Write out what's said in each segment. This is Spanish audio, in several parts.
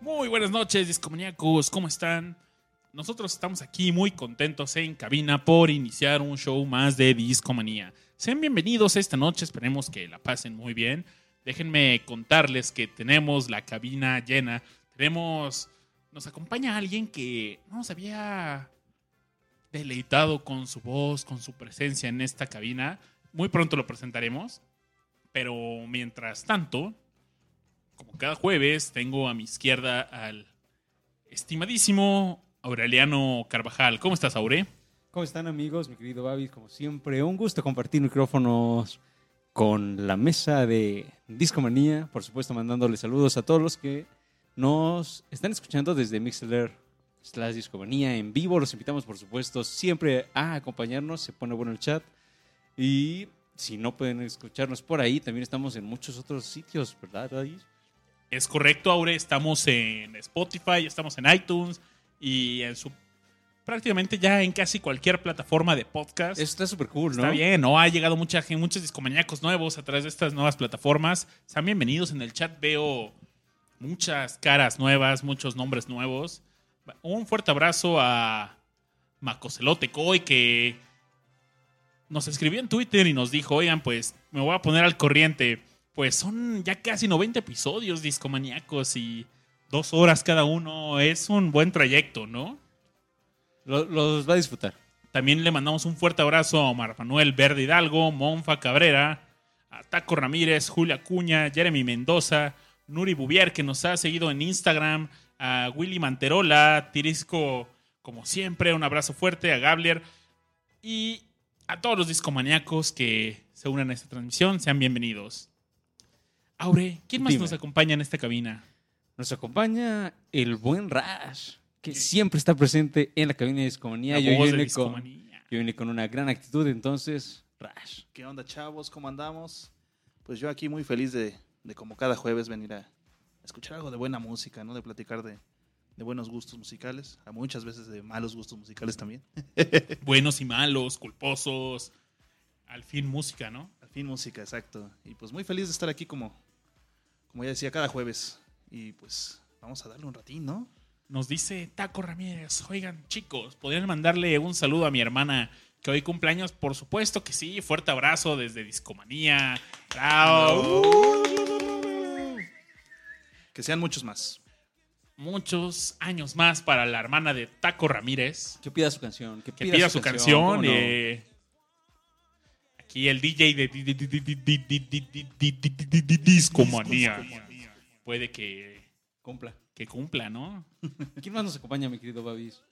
Muy buenas noches, discomaníacos, ¿cómo están? Nosotros estamos aquí muy contentos en cabina por iniciar un show más de Discomanía. Sean bienvenidos esta noche, esperemos que la pasen muy bien. Déjenme contarles que tenemos la cabina llena. Tenemos. Nos acompaña alguien que no nos había deleitado con su voz, con su presencia en esta cabina. Muy pronto lo presentaremos. Pero mientras tanto, como cada jueves, tengo a mi izquierda al estimadísimo Aureliano Carvajal. ¿Cómo estás, Aure? ¿Cómo están amigos? Mi querido Babi, como siempre, un gusto compartir micrófonos con la mesa de Discomanía. Por supuesto, mandándole saludos a todos los que nos están escuchando desde Mixler slash Discomanía en vivo. Los invitamos, por supuesto, siempre a acompañarnos. Se pone bueno el chat. Y si no pueden escucharnos por ahí, también estamos en muchos otros sitios, ¿verdad, Babi? Es correcto, Aure. Estamos en Spotify, estamos en iTunes y en su prácticamente ya en casi cualquier plataforma de podcast. Eso está súper cool, ¿no? Está bien, ¿no? Ha llegado mucha gente, muchos discomaníacos nuevos a través de estas nuevas plataformas. Sean bienvenidos en el chat. Veo muchas caras nuevas, muchos nombres nuevos. Un fuerte abrazo a Macocelote Coy que nos escribió en Twitter y nos dijo, oigan, pues me voy a poner al corriente. Pues son ya casi 90 episodios discomaníacos y dos horas cada uno. Es un buen trayecto, ¿no? Lo- Los va a disfrutar. También le mandamos un fuerte abrazo a Omar Manuel Verde Hidalgo, Monfa Cabrera, a Taco Ramírez, Julia Cuña, Jeremy Mendoza, Nuri Bubier, que nos ha seguido en Instagram, a Willy Manterola, Tirisco, como siempre, un abrazo fuerte, a Gablier y a todos los discomaníacos que se unan a esta transmisión. Sean bienvenidos. Aure, ¿quién más Dime. nos acompaña en esta cabina? Nos acompaña el buen Rash, que siempre está presente en la cabina de Discomanía. La Yo voz de vine, con, Discomanía. yo vine con una gran actitud, entonces, Rash. ¿Qué onda, chavos? ¿Cómo andamos? Pues yo aquí muy feliz de, de como cada jueves venir a escuchar algo de buena música, ¿no? De platicar de, de buenos gustos musicales, a muchas veces de malos gustos musicales también. Buenos y malos, culposos. Al fin música, ¿no? Al fin música, exacto. Y pues muy feliz de estar aquí como, como ya decía, cada jueves. Y pues vamos a darle un ratín, ¿no? Nos dice Taco Ramírez, oigan chicos, ¿podrían mandarle un saludo a mi hermana que hoy cumpleaños? Por supuesto que sí, fuerte abrazo desde Discomanía. ¡Bravo! Que sean muchos más. Muchos años más para la hermana de Taco Ramírez. Que pida su canción. Que pida, que pida su, canción. Aquí el DJ de Discomanía. Puede que cumpla que cumpla, ¿no? ¿Quién más nos acompaña, mi querido Babis?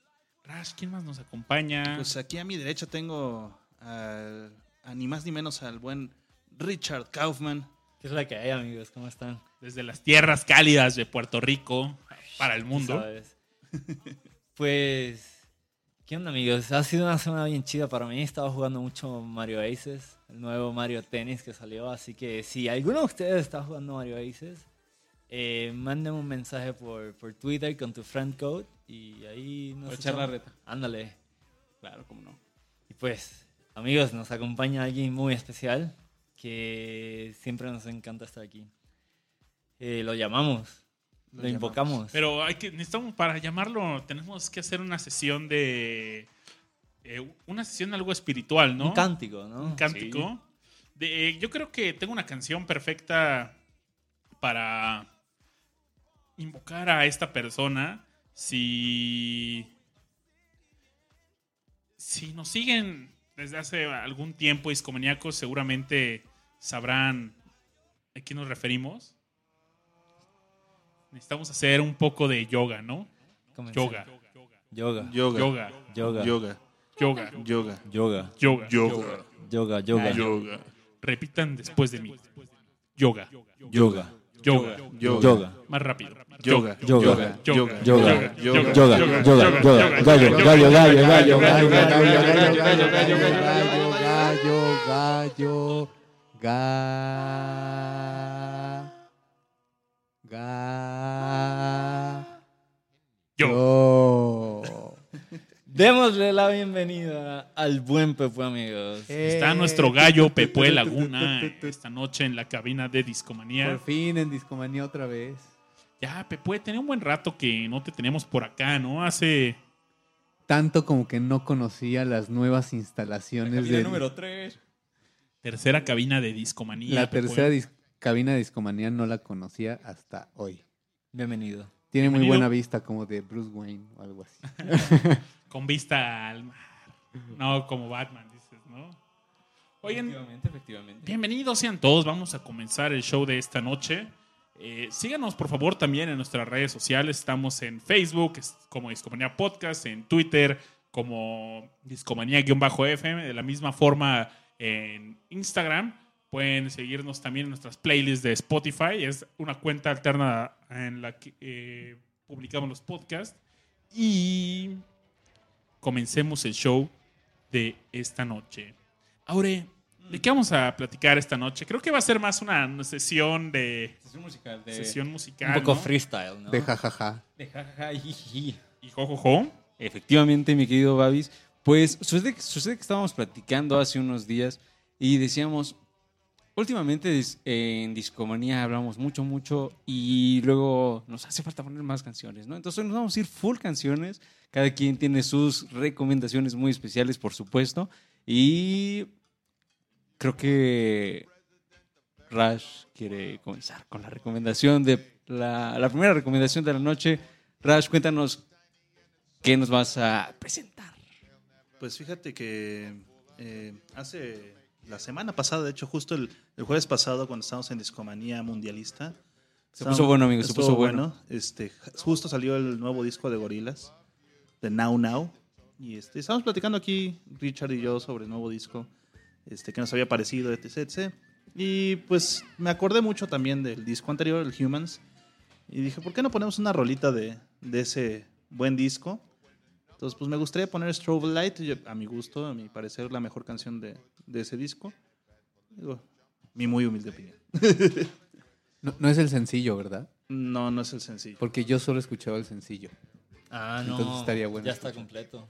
Rash, ¿quién más nos acompaña? Pues aquí a mi derecha tengo al- a ni más ni menos al buen Richard Kaufman. ¿Qué es la que hay, amigos? ¿Cómo están? desde las tierras cálidas de Puerto Rico para el mundo. ¿Sabes? pues, ¿qué onda, amigos? Ha sido una semana bien chida para mí. He estado jugando mucho Mario Aces, el nuevo Mario Tennis que salió. Así que si alguno de ustedes está jugando Mario Aces, eh, un mensaje por, por Twitter con tu friend code y ahí nos echar la reta. Ándale. Claro, cómo no. Y pues, amigos, nos acompaña alguien muy especial que siempre nos encanta estar aquí. Eh, lo llamamos, lo, Lo invocamos. Pero hay que, necesitamos, para llamarlo, tenemos que hacer una sesión de. eh, una sesión algo espiritual, ¿no? Un cántico, ¿no? Un cántico. De, eh, yo creo que tengo una canción perfecta para invocar a esta persona. Si. Si nos siguen desde hace algún tiempo, iscomaníacos, seguramente sabrán a quién nos referimos. Necesitamos hacer un poco de yoga, ¿no? Yoga. Yoga. Yoga. Yoga. Yoga. Yoga. Yoga. Yoga. Yoga. Yoga. Yoga. Yoga. Yoga. Repitan después de mí. Yoga. Yoga. Yoga. Yoga. Más rápido. Yoga. Yoga. Yoga. Yoga. Yoga. Yoga. Yoga. Gallo. Gallo. Gallo. Gallo. Gallo. gallo, gallo, gallo, gallo, gallo, gallo, Ga. Ga. Yo. Yo. Démosle la bienvenida al buen Pepe, amigos. Está nuestro gallo Pepue Laguna esta noche en la cabina de Discomanía. Por fin en Discomanía otra vez. Ya, Pepue, tenía un buen rato que no te teníamos por acá, ¿no? Hace. Tanto como que no conocía las nuevas instalaciones de 3. Tercera cabina de Discomanía. la tercera dis- cabina de Discomanía no la conocía hasta hoy. Bienvenido. Tiene muy buena vista como de Bruce Wayne o algo así. Con vista al mar. No, como Batman, dices, ¿no? Oigan, Efectivamente, efectivamente. bienvenidos sean todos. Vamos a comenzar el show de esta noche. Eh, síganos, por favor, también en nuestras redes sociales. Estamos en Facebook es como Discomanía Podcast, en Twitter como Discomanía-FM, de la misma forma en Instagram. Pueden seguirnos también en nuestras playlists de Spotify. Es una cuenta alterna en la que eh, publicamos los podcasts. Y comencemos el show de esta noche. Aure, ¿de qué vamos a platicar esta noche? Creo que va a ser más una sesión de Sesión musical sesión musical. Un poco ¿no? freestyle, ¿no? de jajaja. De jajaja, jijiji. Y jojojo. Efectivamente, mi querido Babis. Pues sucede, sucede que estábamos platicando hace unos días y decíamos, últimamente en Discomanía hablamos mucho, mucho y luego nos hace falta poner más canciones, ¿no? Entonces nos vamos a ir full canciones. Cada quien tiene sus recomendaciones muy especiales, por supuesto. Y creo que Rash quiere comenzar con la recomendación de la, la primera recomendación de la noche. Rash, cuéntanos qué nos vas a presentar. Pues fíjate que eh, hace la semana pasada, de hecho, justo el, el jueves pasado, cuando estábamos en Discomanía Mundialista. Se puso bueno, amigo, se puso bueno. Este, justo salió el nuevo disco de Gorilas, de Now Now. Y este, estábamos platicando aquí, Richard y yo, sobre el nuevo disco, este, que nos había parecido, etc, etc. Y pues me acordé mucho también del disco anterior, el Humans. Y dije, ¿por qué no ponemos una rolita de, de ese buen disco? Entonces, pues me gustaría poner Strobe Light, yo- a mi gusto, a mi parecer, la mejor canción de, de ese disco. Digo, mi muy humilde opinión. No, no es el sencillo, ¿verdad? No, no es el sencillo. Porque yo solo escuchaba el sencillo. Ah, no. Entonces estaría bueno Ya está escuchar. completo.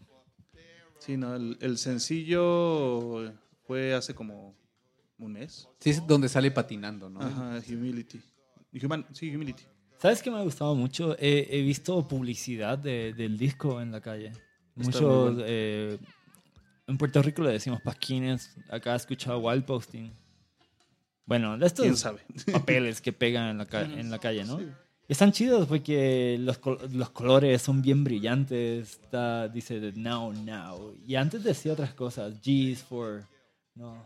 Sí, no, el, el sencillo fue hace como un mes. Sí, es donde sale patinando, ¿no? Ajá, Humility. Human, sí, Humility. ¿Sabes qué me ha gustado mucho? He, he visto publicidad de- del disco en la calle. Muchos. bueno. eh, en Puerto Rico le decimos pasquines. Acá he escuchado wall posting. Bueno, de estos ¿Quién sabe? papeles que pegan en la, ca- en la calle, ¿no? Sí. Y están chidos porque los, col- los colores son bien brillantes. Está, dice now, now. Y antes decía otras cosas. G is for. No.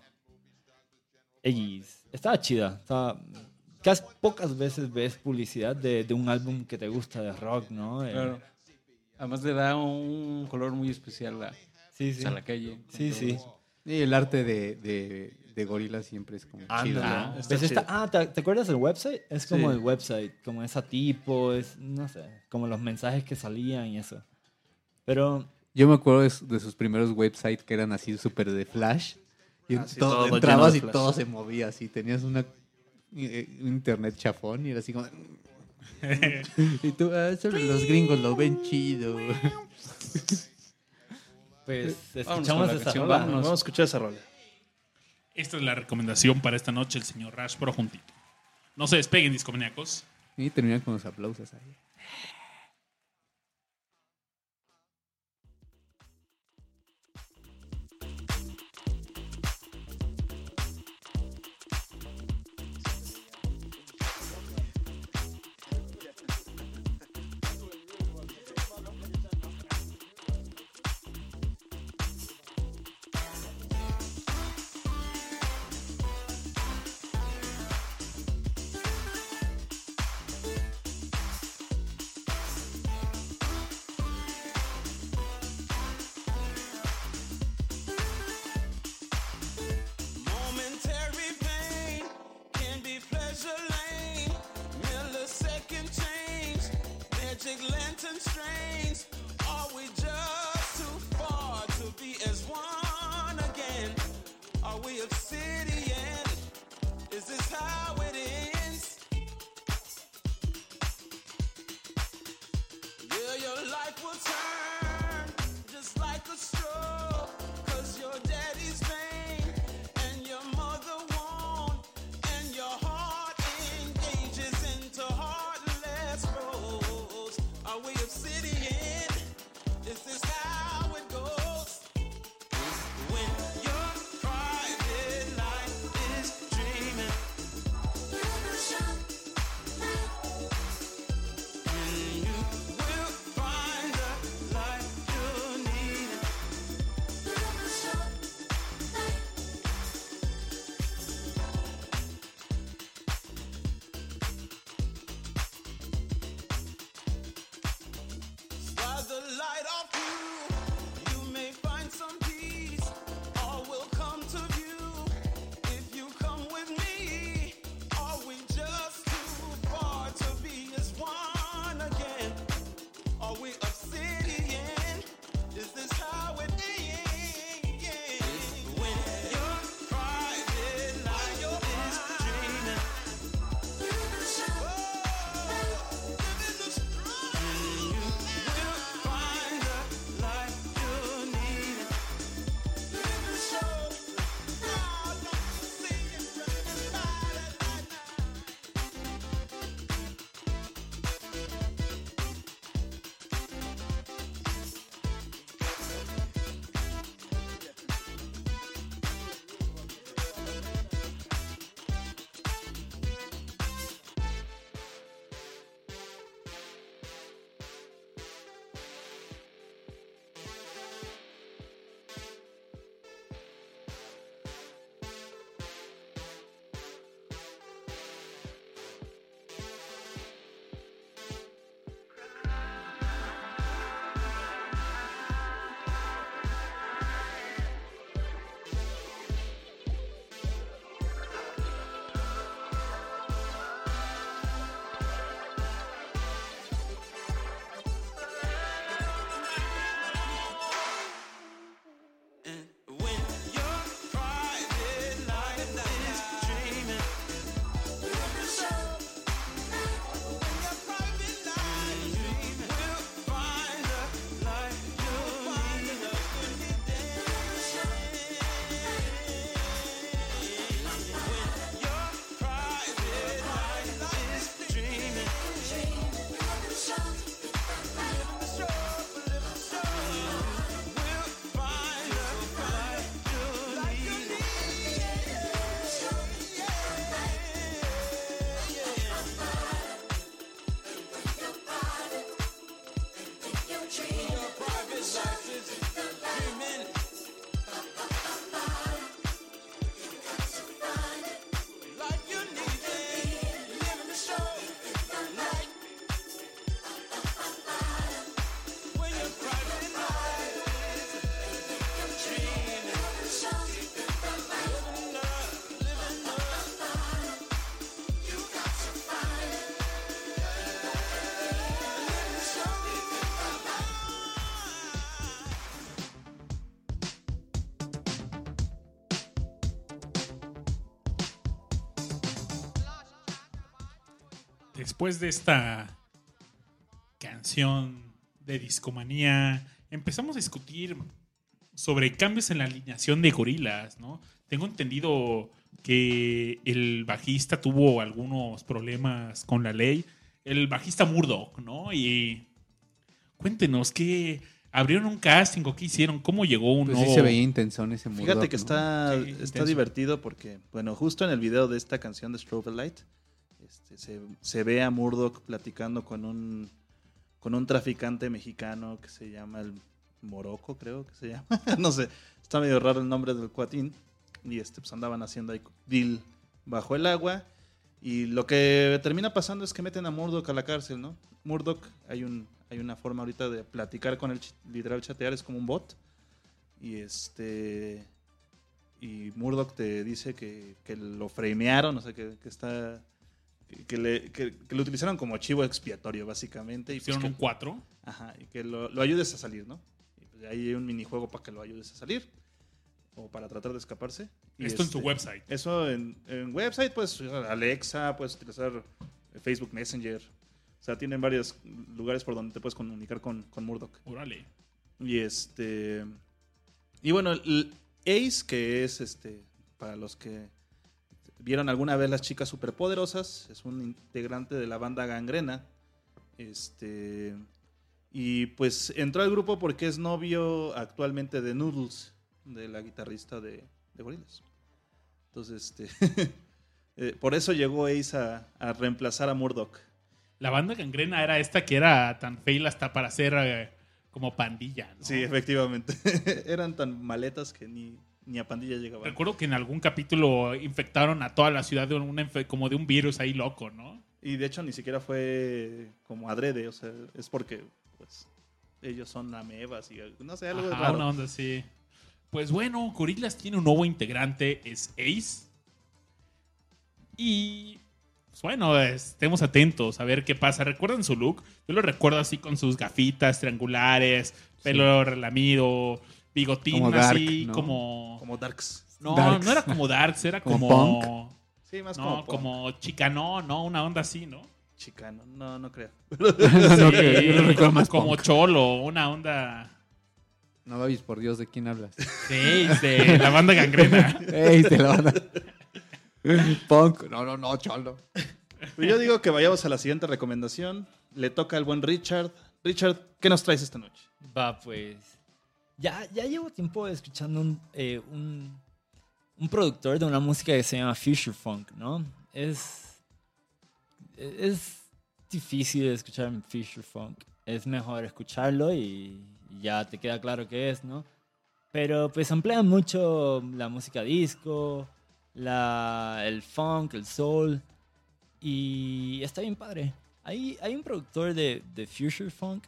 Eggies. Estaba chida. Estaba, casi pocas veces ves publicidad de, de un álbum que te gusta de rock, ¿no? Eh, Claro. Además le da un color muy especial a, Sí, pues, sí. a la calle. Sí, sí. Y el arte de, de, de gorila siempre es como chido. Ándale. ¿no? ¿no? ¿Ves Está chido. ah, ¿te, te acuerdas del website? Es como Sí. el website, como esa tipo, es, no sé, como los mensajes que salían y eso. Pero Yo me acuerdo de, de sus primeros websites que eran así súper de flash. Y Ah, sí, todo- todo entrabas y todo se movía así. Tenías una un internet chafón y era así como... y tú, ah, solo los gringos lo ven chido. pues con escuchamos esa canción, rola. Vamos a escuchar esa rola. Esta es la recomendación para esta noche, el señor Rash Pro juntito. No se despeguen, discomaníacos. Y terminan con los aplausos ahí. Después de esta canción de discomanía, empezamos a discutir sobre cambios en la alineación de gorilas, ¿no? Tengo entendido que el bajista tuvo algunos problemas con la ley. El bajista Murdoch, ¿no? Y cuéntenos, ¿qué abrieron un casting o qué hicieron? ¿Cómo llegó un Pues sí se veía intensón ese Murdoch, Fíjate que ¿no? está, Sí, está intenso. divertido porque, bueno, justo en el video de esta canción de Strobe Light, este, se, ve a Murdoch platicando con un, con un traficante mexicano que se llama el Morocco, creo que se llama. no sé, está medio raro el nombre del cuatín. Y este, pues andaban haciendo ahí deal bajo el agua. Y lo que termina pasando es que meten a Murdoch a la cárcel, ¿no? Murdoch, hay, un, hay una forma ahorita de platicar con él, literal chatear, es como un bot. Y este. Y Murdoch te dice que, que lo framearon, o sea, que está. Que, le, que- que lo utilizaron como chivo expiatorio, básicamente. Y pues Hicieron que- un 4. Ajá, y que lo, lo ayudes a salir, ¿no? Y pues ahí hay un minijuego para que lo ayudes a salir o para tratar de escaparse. Y Esto en su este, website. Eso en, en website, pues Alexa, puedes utilizar Facebook Messenger. O sea, tienen varios lugares por donde te puedes comunicar con, con Murdoch. Órale. Y este. Y bueno, el Ace, que es este. Para los que vieron alguna vez las chicas superpoderosas, es un integrante de la banda Gangrena. Este. Y pues entró al grupo porque es novio actualmente de Noodles, de la guitarrista de, de Gorillaz. Entonces, este. eh, por eso llegó Ace a, a reemplazar a Murdoch. La banda gangrena era esta que era tan fail hasta para ser eh, como pandilla. ¿no? Sí, efectivamente. Eran tan maletas que ni, ni a pandilla llegaban. Recuerdo que en algún capítulo infectaron a toda la ciudad de una como de un virus ahí loco, ¿no? Y de hecho ni siquiera fue como adrede, o sea, es porque pues ellos son amebas y no sé, algo Ajá, raro. una onda así. Pues bueno, Gorillaz tiene un nuevo integrante, es Ace. Y pues bueno, estemos atentos a ver qué pasa. ¿Recuerdan su look? Yo lo recuerdo así con sus gafitas triangulares, pelo relamido, bigotín Como dark, así ¿no? como... Como Darks. No, Darks. no era como Darks, era ¿Como como... Sí, más no, como, como, chicano, no, una onda así, ¿no? chicano. No, no creo. no, no, que yo lo recuerdo más como punk. cholo, una onda... No, Babis, por Dios, ¿de quién hablas? Sí, de la banda gangrena. ¡Ey, te la van a... Punk. No, no, no, cholo. Pero yo digo que vayamos a la siguiente recomendación. Le toca al buen Richard. Richard, ¿qué nos traes esta noche? Va, pues. Ya, ya llevo tiempo escuchando un, eh, un, un productor de una música que se llama Future Funk, ¿no? Es. Es difícil escuchar Future Funk. Es mejor escucharlo y ya te queda claro qué es, ¿no? Pero pues emplean mucho la música disco, la, el funk, el soul. Y está bien padre. Hay, hay un productor de, de Future Funk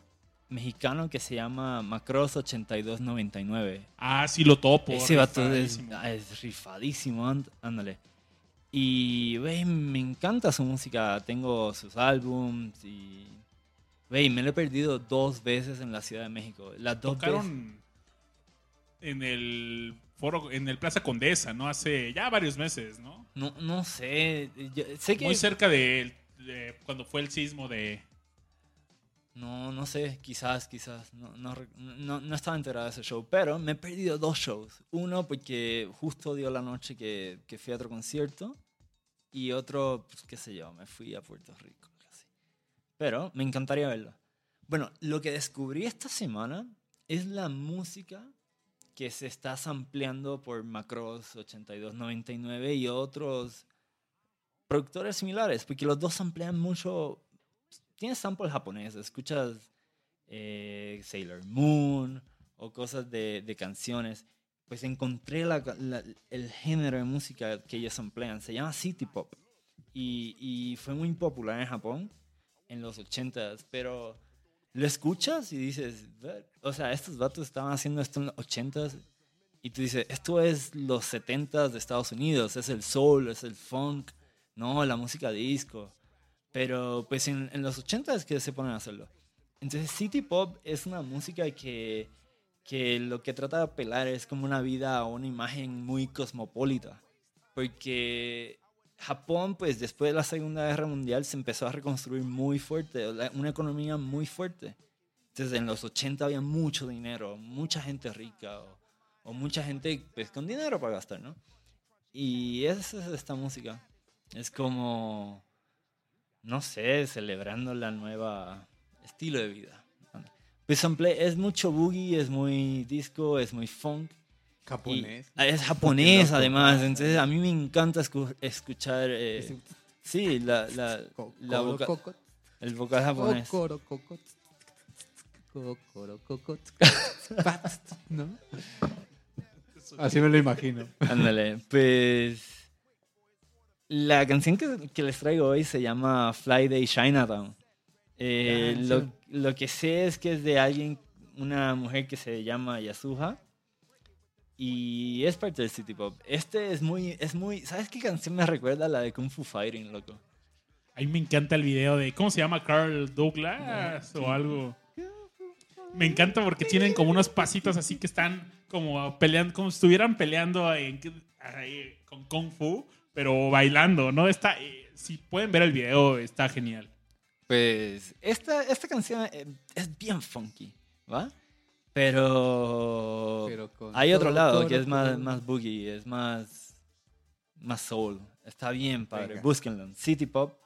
mexicano que se llama Macross8299. Ah, sí lo topo. Ese vato es, rifadísimo. ah, es rifadísimo, ándale. Y, güey, me encanta su música. Tengo sus álbums y, güey, me lo he perdido dos veces en la Ciudad de México. Las dos veces. Tocaron en el foro, en el Plaza Condesa, ¿no? Hace ya varios meses, ¿no? No, no sé. yo- sé que... Muy cerca de, de cuando fue el sismo de... No, no sé, quizás, quizás. No, no, no, no estaba enterado de ese show, pero me he perdido dos shows. Uno porque justo dio la noche que, que fui a otro concierto y otro, pues, qué sé yo, me fui a Puerto Rico. así. Pero me encantaría verlo. Bueno, lo que descubrí esta semana es la música que se está sampleando por Macross 8299 y otros productores similares, porque los dos samplean mucho tienes sample japonés, escuchas eh, Sailor Moon o cosas de, de canciones, pues encontré la- la- el género de música que ellos emplean. Se llama City Pop. Y, y fue muy popular en Japón en los 80s, pero lo escuchas y dices, o sea, estos vatos estaban haciendo esto en los 80s y tú dices, esto es los 70s de Estados Unidos, es el soul, es el funk, no, la música disco. Pero pues en, en los 80 es que se ponen a hacerlo. Entonces City Pop es una música que, que lo que trata de apelar es como una vida o una imagen muy cosmopolita. Porque Japón pues después de la Segunda Guerra Mundial se empezó a reconstruir muy fuerte, una economía muy fuerte. Entonces en los 80 había mucho dinero, mucha gente rica o, o mucha gente pues con dinero para gastar, ¿no? Y esa es esta música. Es como no sé, celebrando la nueva estilo de vida. Pues sample- es mucho boogie, es muy disco, es muy funk. Japonés. Ah, es japonés además, entonces a mí me encanta escu- escuchar, eh, sí, la, la, voca- el vocal japonés. ¿no? Así me lo imagino. Ándale, pues la canción que, que les traigo hoy se llama Fly Day Chinatown. Eh, lo, sí. lo que sé es que es de alguien, una mujer que se llama Yasuha y es parte del City Pop. Este es muy, es muy, ¿sabes qué canción me recuerda a la de Kung Fu Fighting, loco? A mí me encanta el video de... ¿Cómo se llama? Carl Douglas o algo. me encanta porque tienen como unos pasitos así que están como peleando, como si estuvieran peleando en- con Kung Fu, pero bailando, ¿no? Está, eh, si pueden ver el video, está genial. Pues esta, esta canción eh, es bien funky, ¿va? Pero, Pero con hay otro todo, lado todo, que es más, más boogie, es más, más soul. Está bien, padre. Venga. Búsquenlo. City Pop.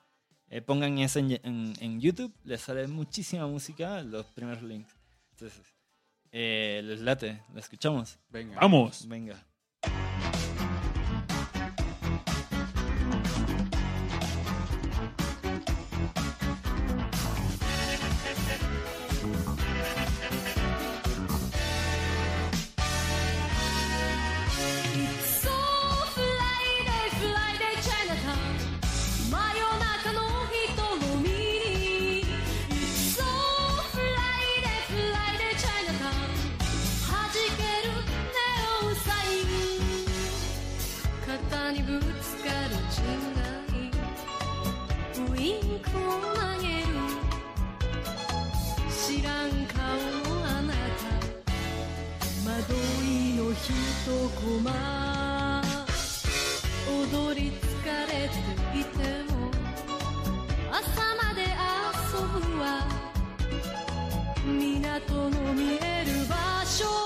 Eh, pongan eso en, en- en YouTube. Les sale muchísima música, los primeros links. Entonces, eh, les late. ¿La escuchamos? Venga. Vamos. Venga. ンクを投げる知らん顔のあなた。惑いの一コマ踊り疲れていても。朝まで遊ぶわ。港の見える場所。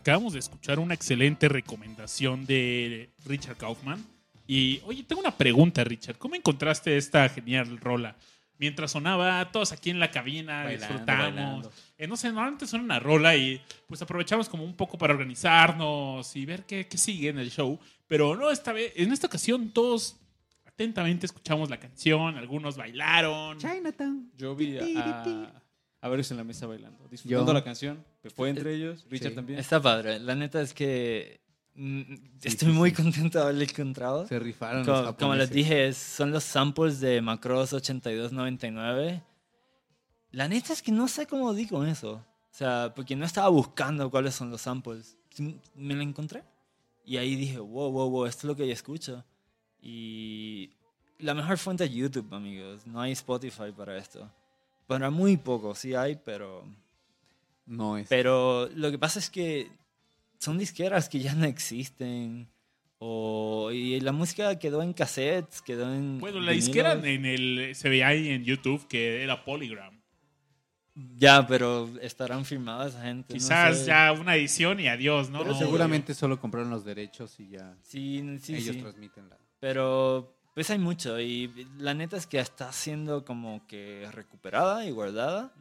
Acabamos de escuchar una excelente recomendación de Richard Kaufman. Y, oye, tengo una pregunta, Richard. ¿Cómo encontraste esta genial rola? Mientras sonaba, todos aquí en la cabina Bailando, disfrutamos. bailando. Eh, no sé, normalmente suena una rola y pues aprovechamos como un poco para organizarnos y ver qué, qué sigue en el show. Pero no, esta vez, en esta ocasión todos atentamente escuchamos la canción, algunos bailaron. Chinatown. Yo vi a, a varios en la mesa bailando, disfrutando Yo- la canción. Fue entre ellos, Richard Sí. también. Está padre. La neta es que mm, estoy sí, muy sí. contento de haberle encontrado. Se rifaron Co- los como, les dije, son los samples de Macross 8299. La neta es que no sé cómo di con eso. O sea, porque no estaba buscando cuáles son los samples. Me lo encontré. Y ahí dije, wow, wow, wow, esto es lo que yo escucho. Y la mejor fuente es YouTube, amigos. No hay Spotify para esto. Para muy poco, sí hay, pero... No es. Pero lo que pasa es que son disqueras que ya no existen. O, y la música quedó en cassettes, quedó en... Bueno, la vinilos. disquera en el, se veía ahí en YouTube que era Polygram. Ya, pero estarán firmadas esa gente. no Quizás sé. ya una edición y adiós, ¿no? Pero No, seguramente solo compraron los derechos y ya Sí, sí, ellos sí. transmiten la. Pero pues hay mucho y la neta es que está siendo como que recuperada y guardada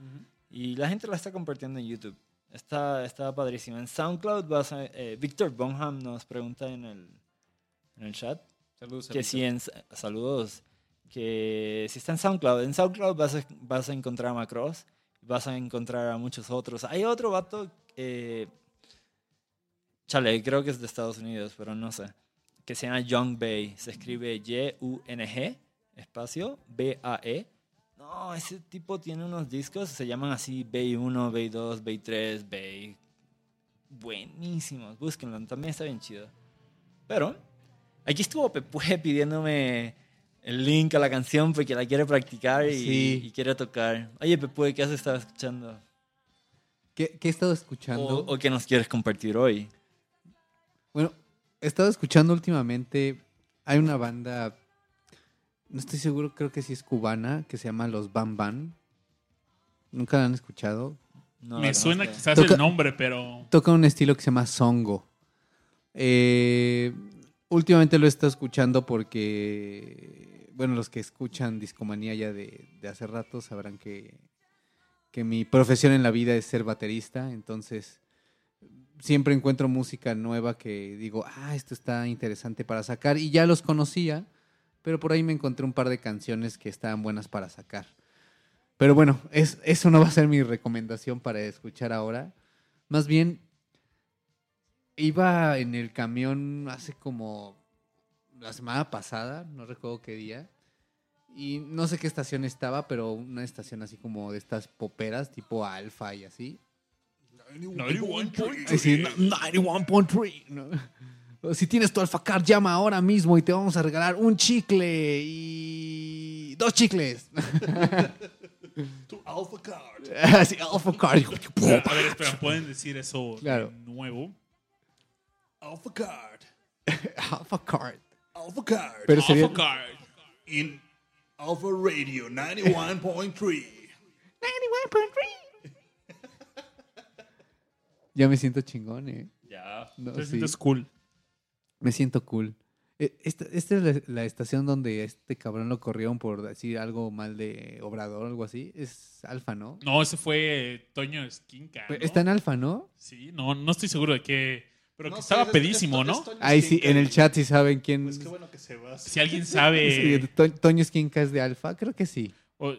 y la gente la está compartiendo en YouTube. Está, está padrísimo. En SoundCloud vas a... eh, Víctor Bonham nos pregunta en el, en el chat Saludos que si en... Saludos. Que si está en SoundCloud, en SoundCloud vas a, vas a encontrar a Macross, vas a encontrar a muchos otros. Hay otro vato, eh, chale, creo que es de Estados Unidos, pero no sé, que se llama Young Bay. Se escribe Y-U-N-G, espacio, B-A-E. No, ese tipo tiene unos discos, se llaman así Bay 1, Bay 2, Bay 3, Bay. Buenísimos, búsquenlo, también está bien chido. Pero, aquí estuvo Pepue pidiéndome el link a la canción porque la quiere practicar y, Sí. y quiere tocar. Oye, Pepue, ¿qué has estado escuchando? ¿Qué, qué he estado escuchando? O, o qué nos quieres compartir hoy? Bueno, he estado escuchando últimamente. Hay una banda, no estoy seguro, creo que sí es cubana, que se llama Los Bam Bam. ¿Nunca la han escuchado? No, Me suena quizás Toca- el nombre, pero Toca un estilo que se llama Songo. Eh, últimamente lo he estado escuchando porque, bueno, los que escuchan Discomanía ya de, de hace rato sabrán que, que mi profesión en la vida es ser baterista, entonces siempre encuentro música nueva que digo, ah, esto está interesante para sacar y ya los conocía, pero por ahí me encontré un par de canciones que estaban buenas para sacar. Pero bueno, es, eso no va a ser mi recomendación para escuchar ahora. Más bien, iba en el camión hace como la semana pasada, no recuerdo qué día, y no sé qué estación estaba, pero una estación así como de estas poperas, tipo Alfa y así. 91.3. Sí, no, 91.3. ¿no? Si tienes tu Alpha Card, llama ahora mismo y te vamos a regalar un chicle y dos chicles. Tu Alpha Card. Así, Alpha Card. A ver, espera, ¿pueden decir eso de Claro. nuevo? Alpha Card. Alpha Card. Alpha Card. Pero sería, Alpha Card. In Alpha Radio 91.3. ya me siento chingón, ¿eh? Ya. No, Te sí. sientes cool. Me siento cool. Eh, Esta, esta es la, la estación donde este cabrón lo corrieron por decir algo mal de Obrador o algo así. Es Alfa, ¿no? No, ese fue eh, Toño Esquinca. ¿no? Está en Alfa, ¿no? Sí, no, no estoy seguro de qué. Pero No que estaba es- pedísimo, es- ¿no? es Ahí sí, en el chat sí saben quién. Pues qué bueno que se va. Si alguien Sí, sabe. To- Toño Esquinca es de Alfa, creo que sí. o-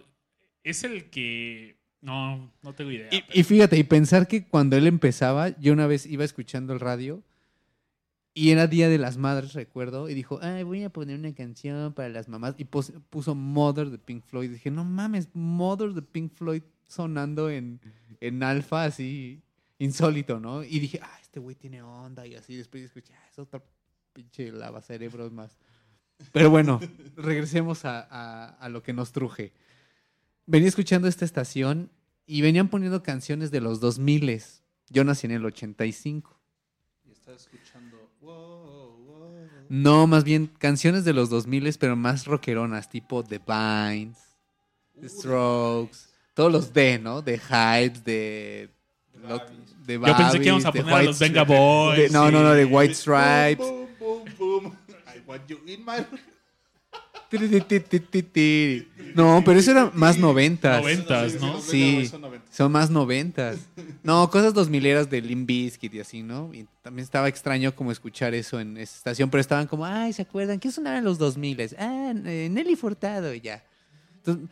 es el que. No, no tengo idea. Y, pero- y fíjate, y pensar que cuando él empezaba, yo una vez iba escuchando el radio y era Día de las Madres, recuerdo, y dijo, ay, voy a poner una canción para las mamás. Y puso Mother de Pink Floyd. Y dije, no mames, Mother de Pink Floyd sonando en, en alfa, así, insólito, ¿no? Y dije, ah, este güey tiene onda. Y así después escuché, ah, es otra pinche lava cerebros más. Pero bueno, regresemos a, a- a lo que nos truje. Venía escuchando esta estación y venían poniendo canciones de los 2000 Yo nací en el 85. Y está escuchando. No, más bien canciones de los 2000 pero más rockeronas, tipo The Vines, The Strokes, todos los D, ¿no? De Hypes, de... lo- de Yo pensé que íbamos a poner a los White Venga Boys. de- no, no, no, de White Stripes. Boom, boom, boom, boom. I want you in my. No, pero eso era más noventas. Noventas, ¿no? Sí. Son más noventas. No, cosas dos mileras de Limp Bizkit y así, ¿no? Y también estaba extraño como escuchar eso en esa estación, pero estaban como, ay, ¿se acuerdan? ¿Qué sonaban los dos miles? Ah, Nelly Furtado y ya. Entonces,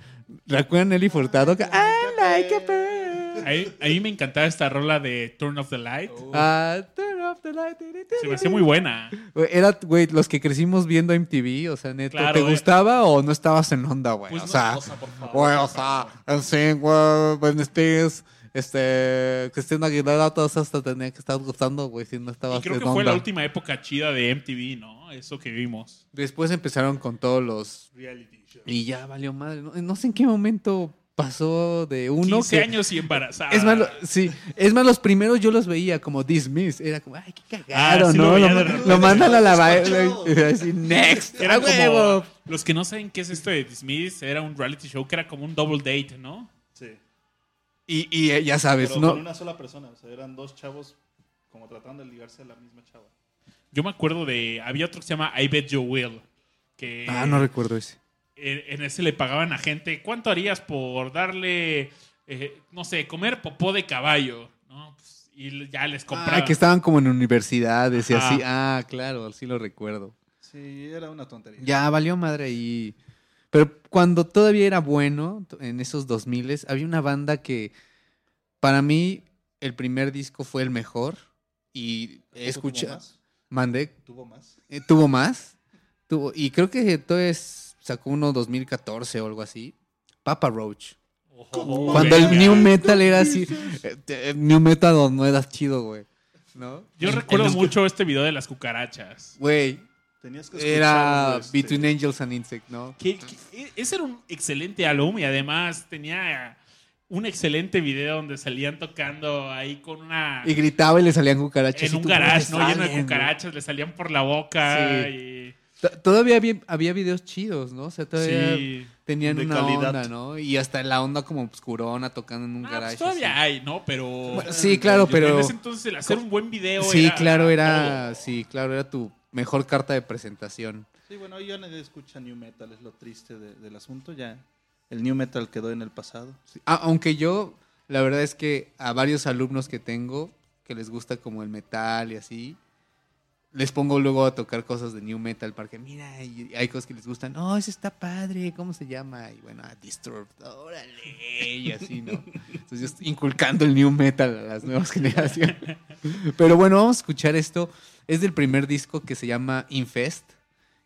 ¿recuerdan Nelly Furtado? Que, I like a bird. A mí, a mí me encantaba esta rola de Turn Off the Light. Ah, turn off the light. Se me hacía muy buena. Güey, Era, güey, los que crecimos viendo MTV, o sea, neto, Claro, ¿te güey. gustaba o no estabas en onda, güey? Pues o no, sea, o sea, por favor. güey, o sea, en sí, güey, when estés Este, Cristina Aguilera, todos hasta tenía que estar gustando, güey, si no estaba Y creo que fue la última época chida de MTV, ¿no? Eso que vimos. Después empezaron con todos los... Reality show. Y ya valió madre. No, no sé en qué momento pasó de uno 15 que... años y embarazada. Es más, lo- sí, es más, los primeros yo los veía como dismiss. Era como, ay, qué cagado, Ah, sí lo ¿no? Lo, lo mandan a la baile. Así, next. Era como. Los que no saben qué es esto de Dismiss, era un reality show que era como un double date, ¿no? Sí. Y, y eh, ya sabes, Pero ¿no? con una sola persona. O sea, eran dos chavos como tratando de ligarse a la misma chava. Yo me acuerdo de. Había otro que se llama I Bet You Will. Que Ah, no recuerdo ese. En, ese le pagaban a gente. ¿Cuánto harías por darle, eh, no sé, comer popó de caballo? ¿no? Pues, y ya les compraban. Ah, que estaban como en universidades y Ajá. así. Ah, claro, sí lo recuerdo. Sí, era una tontería. Ya valió madre ahí. Pero cuando todavía era bueno, en esos 2000 había una banda que para mí el primer disco fue el mejor y ¿Tuvo escucha más? mandé ¿Tuvo más? eh, tuvo más tuvo y creo que entonces sacó uno 2014 o algo así. Papa Roach. Cuando el new metal era así, eh, new metal no era chido, güey. ¿No? Yo recuerdo mucho este video de las cucarachas. Güey, Tenías que escuchar, era este, Between Angels and Insect, ¿no? Que, que- ese era un excelente álbum y además tenía un excelente video donde salían tocando ahí con una... Y gritaba y le salían cucarachas. en un garage, ¿dónde ¿no? Lleno de cucarachas, le salían por la boca Sí. y... Todavía había, había videos chidos, ¿no? O sea, todavía Sí. tenían De una calidad. onda, ¿no? Y hasta la onda como obscurona tocando en un Ah, garage. pues todavía así. hay, ¿no? Pero... Bueno, sí, claro, pero... En ese entonces el hacer un buen video Sí, era claro, era... todo. Sí, claro, era tu mejor carta de presentación. Sí, bueno, ya nadie escucha New Metal, es lo triste de- del asunto. Ya el New Metal quedó en el pasado. Sí, a- aunque yo, la verdad es que a varios alumnos que tengo, que les gusta como el metal y así, les pongo luego a tocar cosas de new metal para que, mira, y hay cosas que les gustan. Oh, ese está padre, ¿cómo se llama? Y bueno, a Disturbed, órale, y así, ¿no? Entonces yo estoy inculcando el new metal a las nuevas generaciones. Pero bueno, vamos a escuchar esto. Es del primer disco que se llama Infest.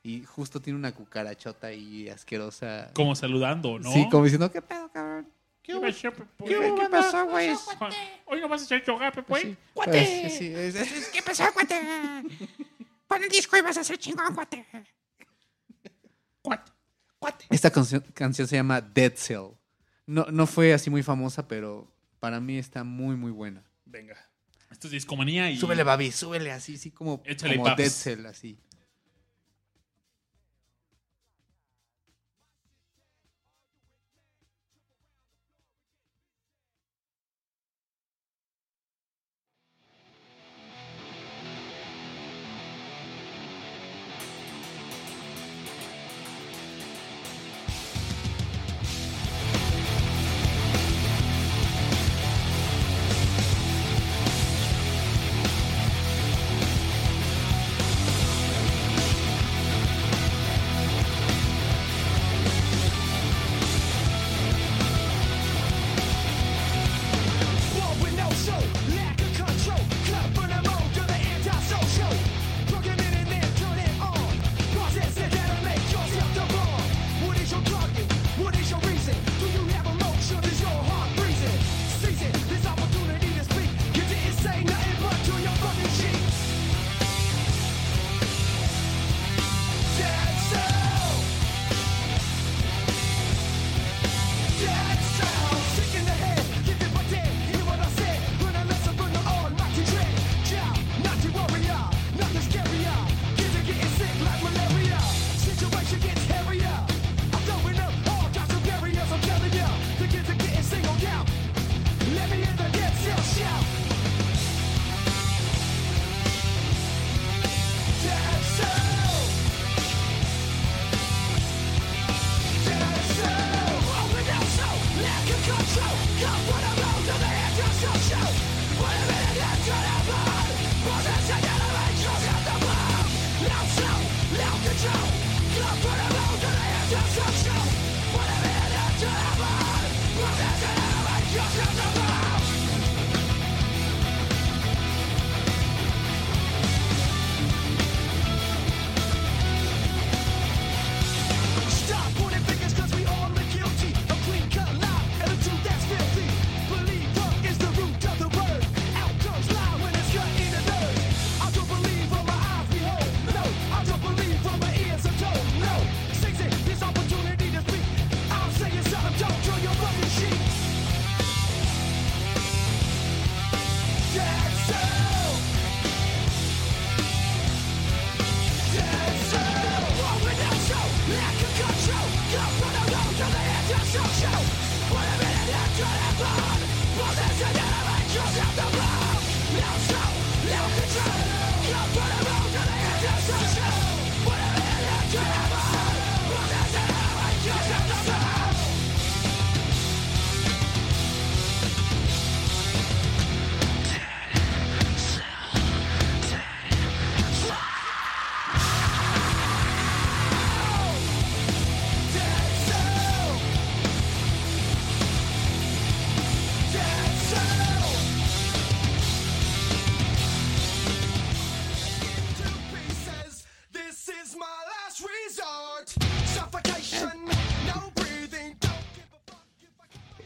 Y justo tiene una cucarachota ahí asquerosa. Como saludando, ¿no? Sí, como diciendo, ¿qué pedo, cabrón? ¿Qué pasó, Pepe? ¿Qué, qué pasó, güey? Hoy no vas a hacer yoga, Pepe. Pues, sí, es- es- ¿Qué pasó, cuate? Pon el disco y vas a ser chingón, cuate. Cuate. Cuate. Esta canción, canción se llama Dead Cell. No, no fue así muy famosa, pero para mí está muy, muy buena. Venga. Esto es discomanía y... Súbele, Babi, súbele así, sí, como, Échale, como paps. Dead Cell, así.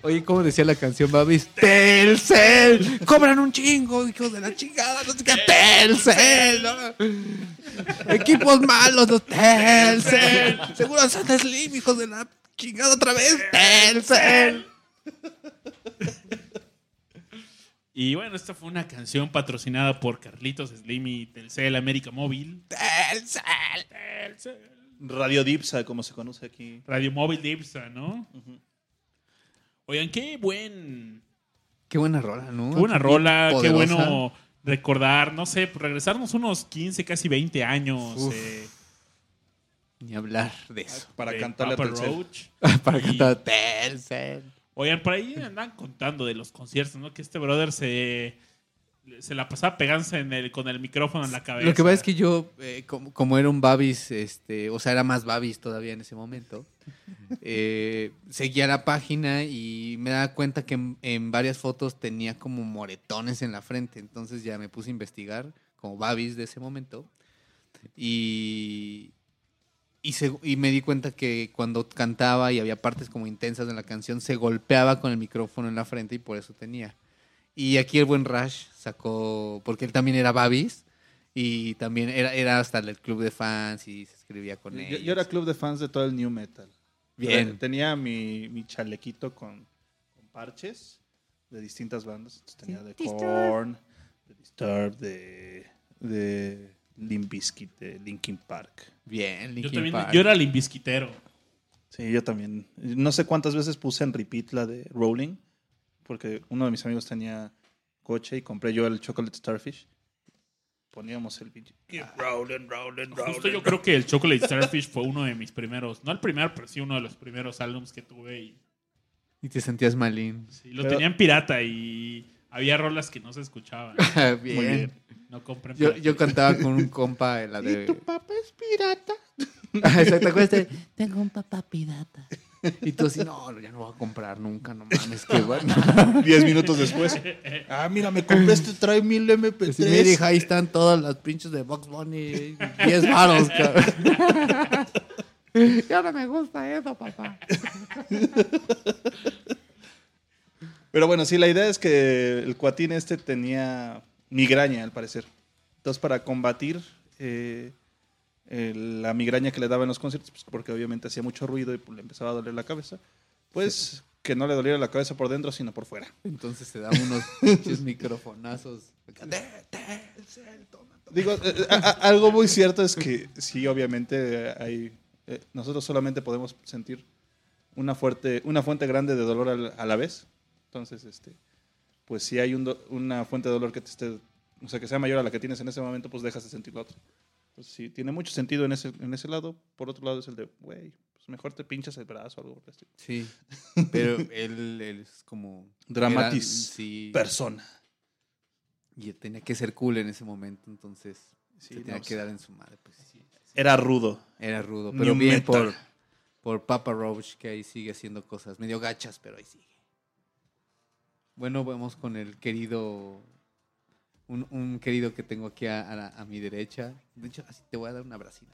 Oye, ¿cómo decía la canción, Babis? ¡Telcel! ¡Cobran un chingo, hijos de la chingada! No sé qué. ¡Telcel! ¿no? Equipos malos, los Telcel. Seguro son Slim, hijos de la chingada otra vez. ¡Telcel! Y bueno, esta fue una canción patrocinada por Carlitos Slim y Telcel América Móvil. ¡Telcel! Telcel. Radio Dipsa, como se conoce aquí. Radio Móvil de Ipsa, ¿no? Oigan, qué buen. Qué buena rola, ¿no? Qué buena rola, qué bueno recordar, no sé, pues, regresarnos unos 15, casi 20 años. Eh, Ni hablar de eso. Para de cantarle a Papa Telcel. Roach. Para Y- cantar Telcel. Oigan, por ahí andan contando de los conciertos, ¿no? Que este brother se, se la pasaba pegándose en el, con el micrófono en la cabeza. Lo que pasa es que yo, eh, como, como era un Babis, este, o sea, era más Babis todavía en ese momento, eh, seguía la página y me daba cuenta que en, en varias fotos tenía como moretones en la frente. Entonces ya me puse a investigar como Babis de ese momento. Y, y, se- y me di cuenta que cuando cantaba y había partes como intensas en la canción, se golpeaba con el micrófono en la frente y por eso tenía. Y aquí el buen Rush sacó, porque él también era Babis y también era, era hasta el club de fans y se escribía con Yo, ellos. yo era club de fans de todo el new metal. Bien. Tenía mi, mi chalequito con, con parches de distintas bandas. Entonces tenía de Korn, de Disturbed, de, de Limp Bizkit, de Linkin Park. Bien, Yo Linkin también, Park. yo era limbisquitero. Sí, yo también. No sé cuántas veces puse en repeat la de Rolling, porque uno de mis amigos tenía coche y compré yo el Chocolate Starfish. Poníamos el pinche. Keep rolling, rolling, rolling. Justo yo creo que el Chocolate Starfish fue uno de mis primeros, no el primero, pero sí uno de los primeros álbumes que tuve y Y te sentías malín. sí, lo Pero- tenía en pirata y había rolas que no se escuchaban. bien. Muy bien. No compren Yo, pirata. yo cantaba con un compa en la de... Tu papá es pirata. Exacto, ¿te acuerdas de- Tengo un papá pirata. Y tú así, no, ya no voy a comprar nunca, no mames, qué bueno. Diez minutos después. Ah, mira, me compré este Trae 1000 MP3. Así, mira, hija, ahí están todas las pinches de Box Bunny, 10 varos, cabrón. Ya no me gusta eso, papá. Pero bueno, sí, la idea es que el cuatín este tenía migraña, al parecer. Entonces, para combatir eh, la migraña que le daba en los conciertos, pues, porque obviamente hacía mucho ruido y pues, le empezaba a doler la cabeza, pues que no le doliera la cabeza por dentro, sino por fuera. Entonces se daban unos pinches microfonazos. Digo, eh, eh, a- a- algo muy cierto es que sí, obviamente hay, eh, nosotros solamente podemos sentir una fuerte, una fuente grande de dolor al- a la vez. Entonces, este, pues si hay un do- una fuente de dolor que te esté, o sea, que sea mayor a la que tienes en ese momento, pues dejas de sentir la otra. Pues sí, tiene mucho sentido en ese, en ese lado. Por otro lado es el de, güey, pues mejor te pinchas el brazo o algo por el. Sí, pero él, él es como... Dramatis era- sí, Persona. y tenía que ser cool en ese momento, entonces Sí, se tenía no, que dar en su madre. Pues, sí. Era rudo. Era rudo, New pero bien metal. por, por Papa Roach, que ahí sigue haciendo cosas medio gachas, pero ahí sigue. Bueno, vamos con el querido, un, un querido que tengo aquí a, a mi derecha. De hecho, así te voy a dar una bracina.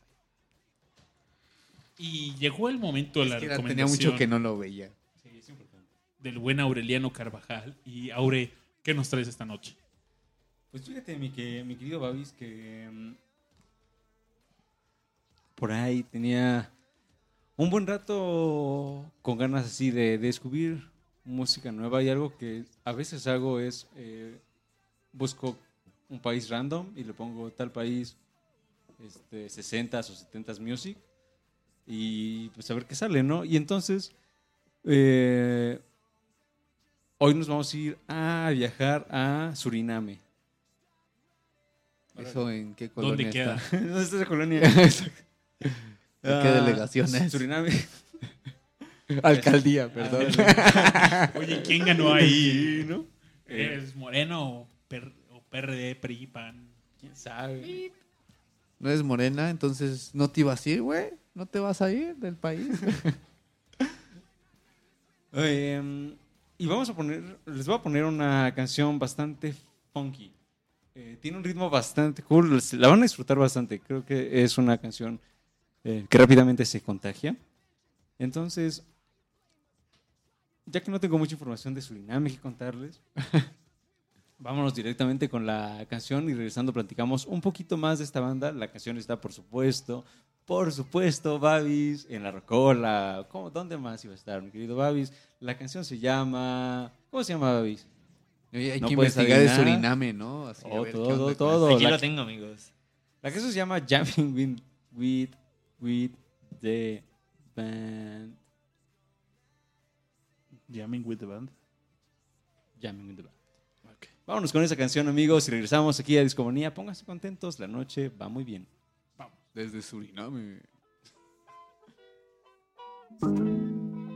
Y llegó el momento de la Es que tenía mucho que no lo veía. del buen Aureliano Carvajal. Y Aure, ¿qué nos traes esta noche? Pues fíjate, mi, que, mi querido Babis, que mm, por ahí tenía un buen rato con ganas así de, de descubrir música nueva y algo que a veces hago es eh, busco un país random y le pongo tal país este, 60s o 70s music y pues a ver qué sale, ¿no? Y entonces eh, hoy nos vamos a ir a viajar a Suriname. ¿Eso en qué ¿Dónde colonia queda? está? ¿Dónde está esa colonia? ¿En qué Ah, delegación es? Suriname. Alcaldía, perdón. Oye, ¿quién ganó ahí? ¿no? ¿Es Moreno o, per- o PRD, PRI, PAN? ¿Quién sabe? No es morena, entonces no te ibas a ir, güey. No te vas a ir del país. Eh, y vamos a poner, les voy a poner una canción bastante funky. Eh, tiene un ritmo bastante cool, la van a disfrutar bastante. Creo que es una canción eh, que rápidamente se contagia. Entonces, ya que no tengo mucha información de Surinam que contarles, vámonos directamente con la canción y regresando platicamos un poquito más de esta banda. La canción está, por supuesto, por supuesto, Babis, en la Rocola. ¿Cómo, ¿Dónde más iba a estar, mi querido Babis? La canción se llama... ¿Cómo se llama, Babis? Oye, hay No que investigar de. Suriname, ¿no? Así, a Oh, ver todo, todo. Aquí la- lo tengo, amigos. La canción se llama Jamming with, with, with the Band. Jamming with the band. Jamming with the Band. Vámonos con esa canción, amigos, y regresamos aquí a Discomanía. Pónganse contentos, la noche va muy bien. Desde Suriname.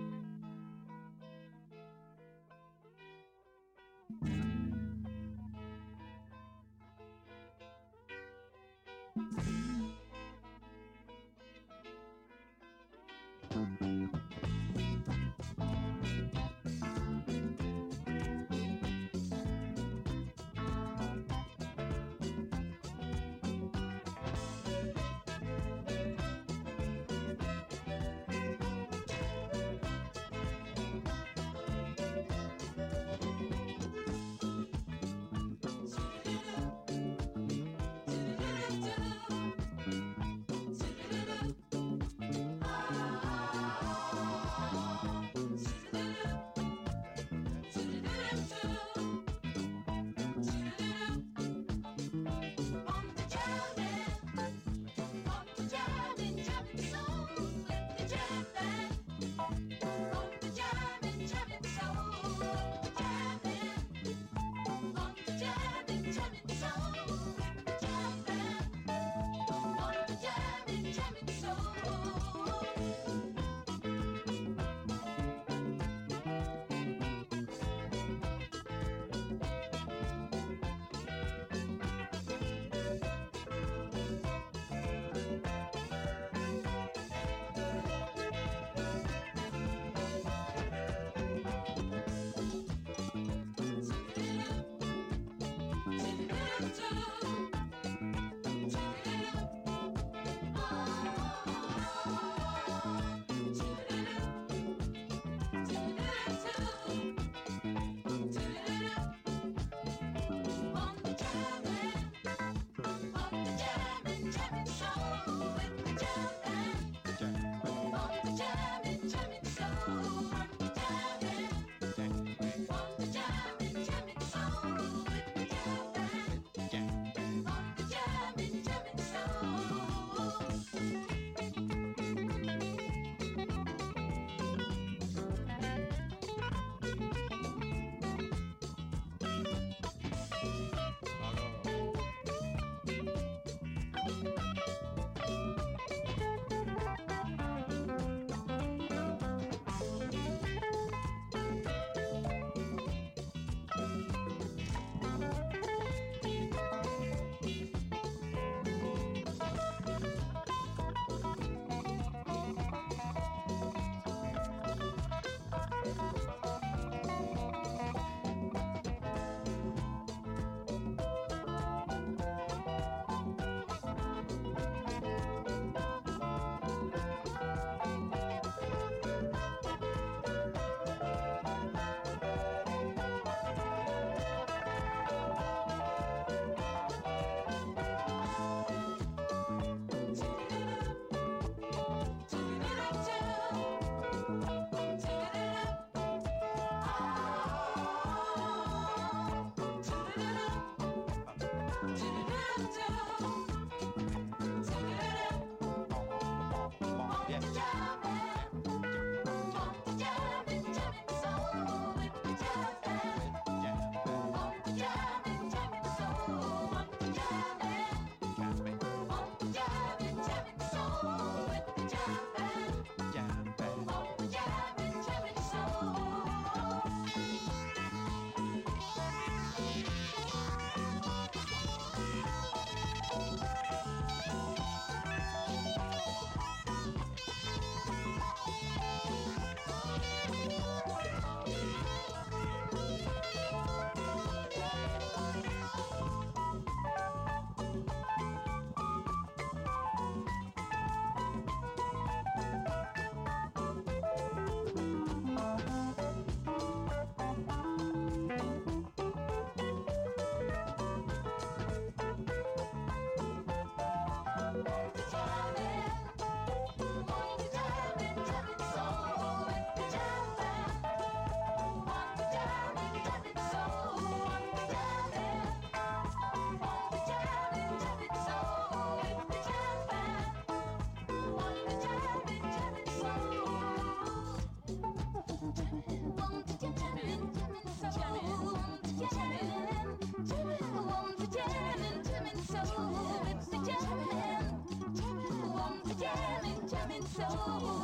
Show.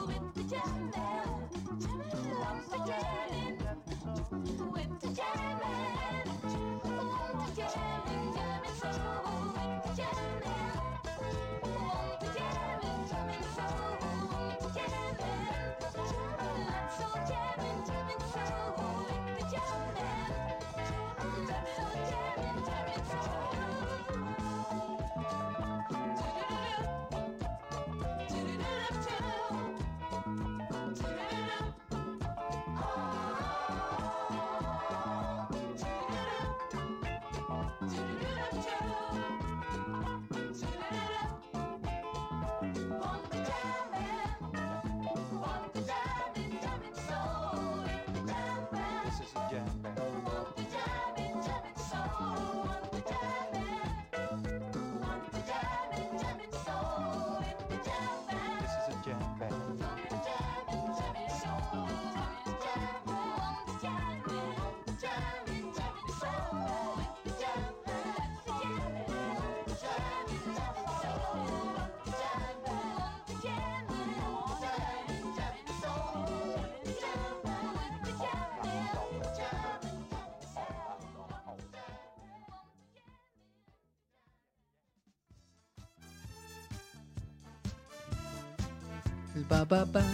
El ba, ba, ba.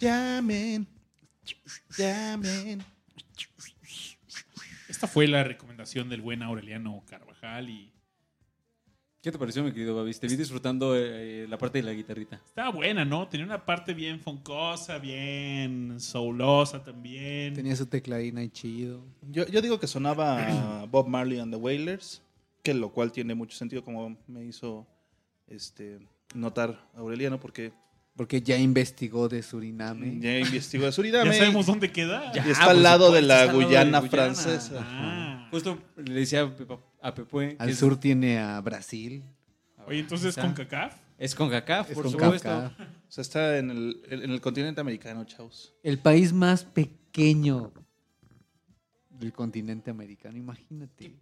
Llamen. Llamen. Esta fue la recomendación del buen Aureliano Carvajal y ¿Qué te pareció, mi querido Babis? Te vi disfrutando eh, la parte de la guitarrita. estaba buena, ¿no? Tenía una parte bien foncosa, bien soulosa también. Tenía su tecladín ahí chido. Yo, yo digo que sonaba Bob Marley and the Wailers, que lo cual tiene mucho sentido, como me hizo este, notar Aureliano, porque Porque ya investigó de Suriname. ya investigó de Suriname. Ya sabemos dónde queda. y Ya, está al lado de la de Guyana francesa. Ah. Justo le decía a que Al es- sur tiene a Brasil. Oye, entonces con CACAF. Es con CACAF, Es por con supuesto. O sea, está en el, en el continente americano, chavos. El país más pequeño del continente americano, imagínate.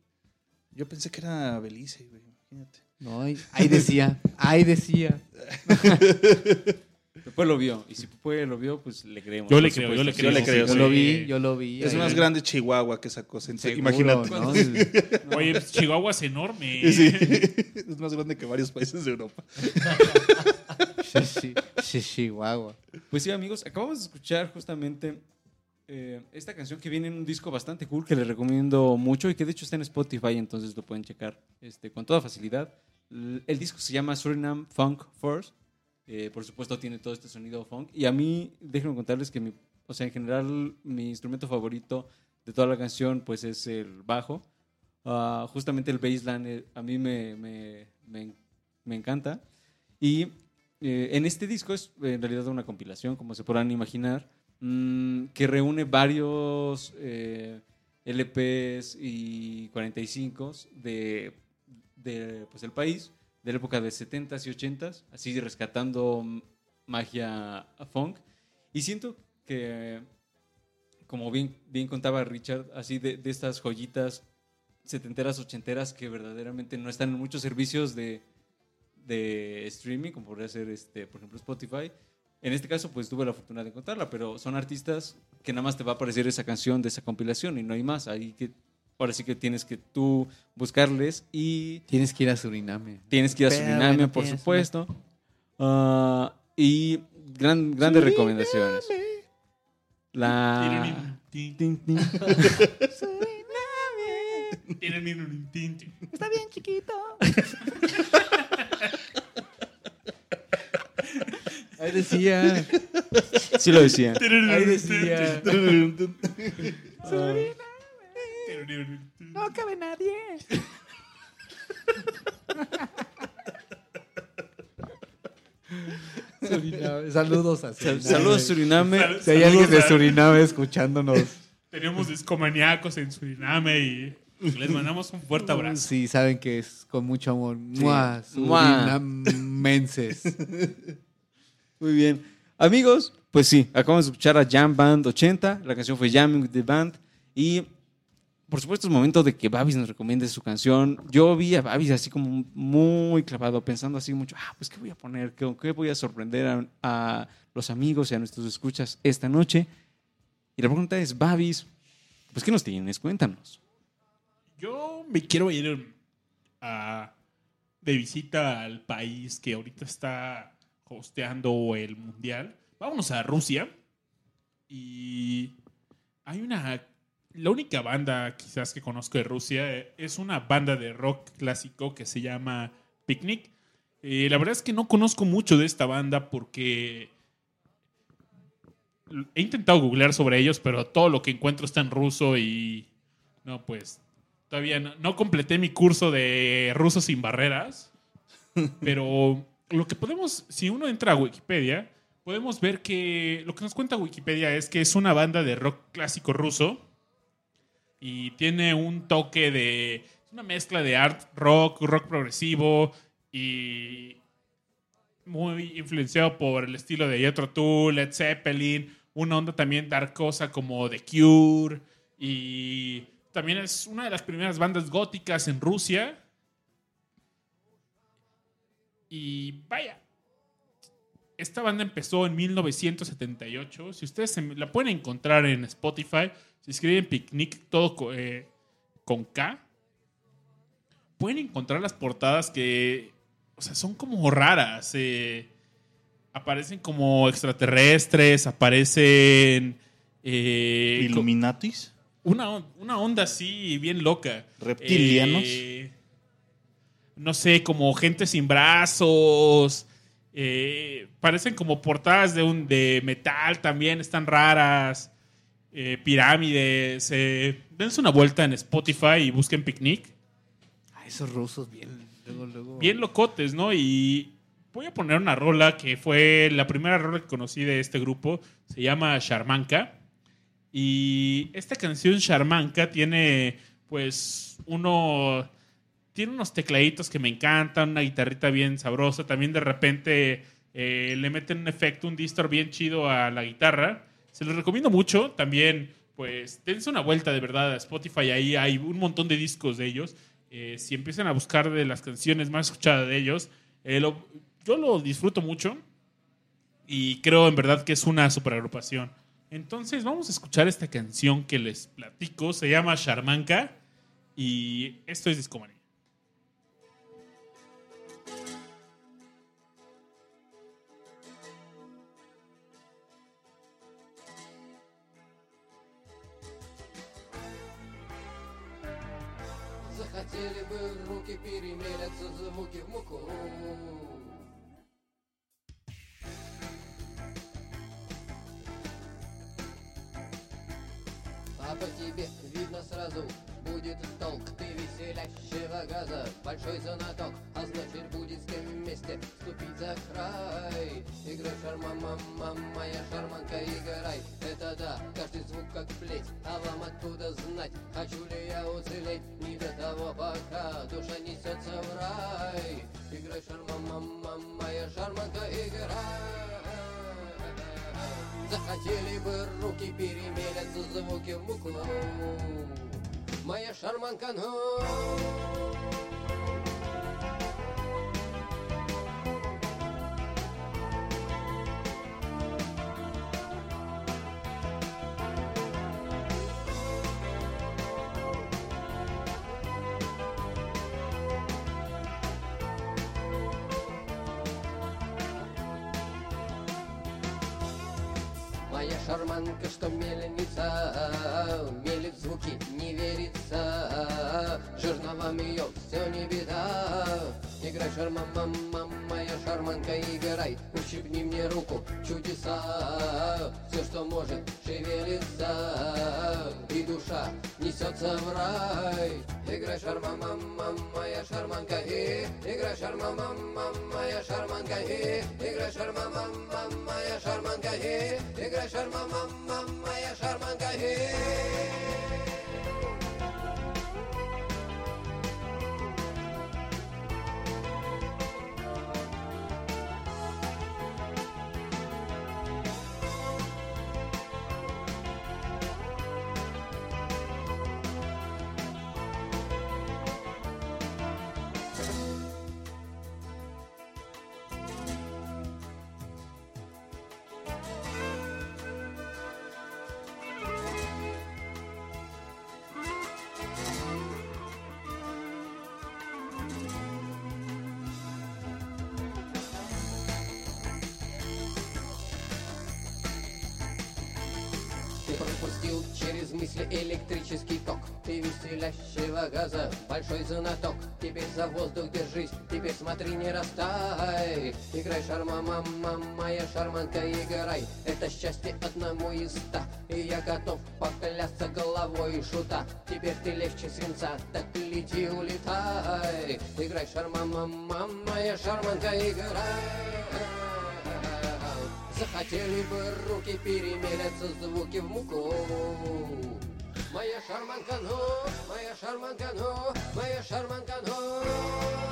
Yo pensé que era Belice, güey, imagínate. No, ahí ahí decía, ahí decía. Pepue lo vio. Y si Pepue lo vio, pues le creemos. Yo le creo, yo le creo. le creo, Yo lo vi, yo lo vi. Es ahí. más grande Chihuahua que esa cosa. Seguro, Imagínate. ¿no? Oye, pues, Chihuahua es enorme. Sí. Es más grande que varios países de Europa. Sí, sí, sí, Chihuahua. Pues sí, amigos, acabamos de escuchar justamente eh, esta canción que viene en un disco bastante cool que les recomiendo mucho y que de hecho está en Spotify, entonces lo pueden checar este, con toda facilidad. El disco se llama Suriname Funk Force. Eh, por supuesto, tiene todo este sonido funk. Y a mí, déjenme contarles que, mi, o sea, en general, mi instrumento favorito de toda la canción, pues es el bajo. Ah, justamente el bassline eh, a mí me, me, me, me encanta. Y eh, en este disco es en realidad una compilación, como se podrán imaginar, mm, que reúne varios eh, LPs y 45 de, de pues, el país, de la época de 70s y 80s, así rescatando magia funk. Y siento que, como bien, bien contaba Richard, así de, de estas joyitas setenteras, ochenteras que verdaderamente no están en muchos servicios de, de streaming, como podría ser, este, por ejemplo, Spotify. En este caso, pues tuve la fortuna de encontrarla, pero son artistas que nada más te va a aparecer esa canción de esa compilación y no hay más. Ahí que, ahora sí que tienes que tú buscarles y Tienes que ir a Suriname. tienes que ir a Suriname, bueno, por supuesto. Ah, y gran, grandes recomendaciones. La... Tin. Está bien, chiquito. Ahí decía. Sí lo decía. Ahí decía. No cabe nadie. Suriname. Saludos a Suriname. Saludos Suriname. Sal- Si hay alguien de Suriname escuchándonos. Tenemos discomaníacos en Suriname y les mandamos un fuerte abrazo. Sí, saben que es con mucho amor. Mua, Mua. Surinamenses. Muy bien. Amigos, pues sí, acabamos de escuchar a Jam Band 80. La canción fue Jamming with the Band. Y por supuesto, es momento de que Babis nos recomiende su canción. Yo vi a Babis así como muy clavado, pensando así mucho, ah, pues, ¿qué voy a poner? ¿Qué, qué voy a sorprender a, los amigos y a nuestros escuchas esta noche? Y la pregunta es, Babis, pues, ¿qué nos tienes? Cuéntanos. Yo me quiero ir a- de visita al país que ahorita está hosteando el mundial. Vámonos a Rusia. Y hay una. La única banda quizás que conozco de Rusia eh, es una banda de rock clásico que se llama Picnic. Eh, la verdad es que no conozco mucho de esta banda porque he intentado googlear sobre ellos, pero todo lo que encuentro está en ruso y no, pues todavía no, no completé mi curso de ruso sin barreras, pero lo que podemos, si uno entra a Wikipedia, podemos ver que lo que nos cuenta Wikipedia es que es una banda de rock clásico ruso y tiene un toque de una mezcla de art rock, rock progresivo y muy influenciado por el estilo de Jethro Tull, Led Zeppelin, una onda también darkosa como The Cure y también es una de las primeras bandas góticas en Rusia. Y vaya, esta banda empezó en 1978. Si ustedes se- la pueden encontrar en Spotify, si escriben Picnic todo co- eh, con K, pueden encontrar las portadas que, o sea, son como raras. eh, aparecen como extraterrestres, aparecen... eh, Illuminatis. una, una onda así bien loca. Reptilianos. Eh, no sé, como gente sin brazos. eh, parecen como portadas de, un, de metal también, están raras. eh, pirámides. eh, dense una vuelta en Spotify y busquen Picnic. Ah, esos rusos bien, luego, luego. Bien locotes, ¿no? Y voy a poner una rola que fue la primera rola que conocí de este grupo. Se llama Sharmanka. Y esta canción Sharmanka tiene, pues, uno. Tiene unos tecladitos que me encantan, una guitarrita bien sabrosa. También de repente eh, le meten un efecto, un distor bien chido a la guitarra. Se los recomiendo mucho. También, pues, dense una vuelta de verdad a Spotify. Ahí hay un montón de discos de ellos. Eh, si empiezan a buscar de las canciones más escuchadas de ellos, eh, yo lo disfruto mucho y creo en verdad que es una super agrupación. Entonces vamos a escuchar esta canción que les platico, se llama Sharmanka y esto es Discomanía. Захотели бы руки перемелятся звуки в муку шарманка, что мельница, мелит звуки, не верится. Жирно вам ее все не беда. Играй, шарма, мама, моя шарманка, играй. Ущипни мне руку, чудеса. Все, что может, шевелится. И душа несется в рай. Играй, шарма, мама, моя шарманка, и играй, шарма, мама, моя шарманка, и играй, шарма, мама, моя шарманка, и Yaşar mamam mamma yaşar mangahı большой знаток. Теперь за воздух держись, теперь смотри, не растай. Играй шарма, мама, моя шарманка, играй. Это счастье одному из ста. И я готов поклясться головой шута. Теперь ты легче свинца, так лети, улетай. Играй шарма, мама, моя шарманка, играй. Захотели бы руки перемелятся звуки в муку Моя шарманка, ну, моя шарманка, ну, моя шарманка, ну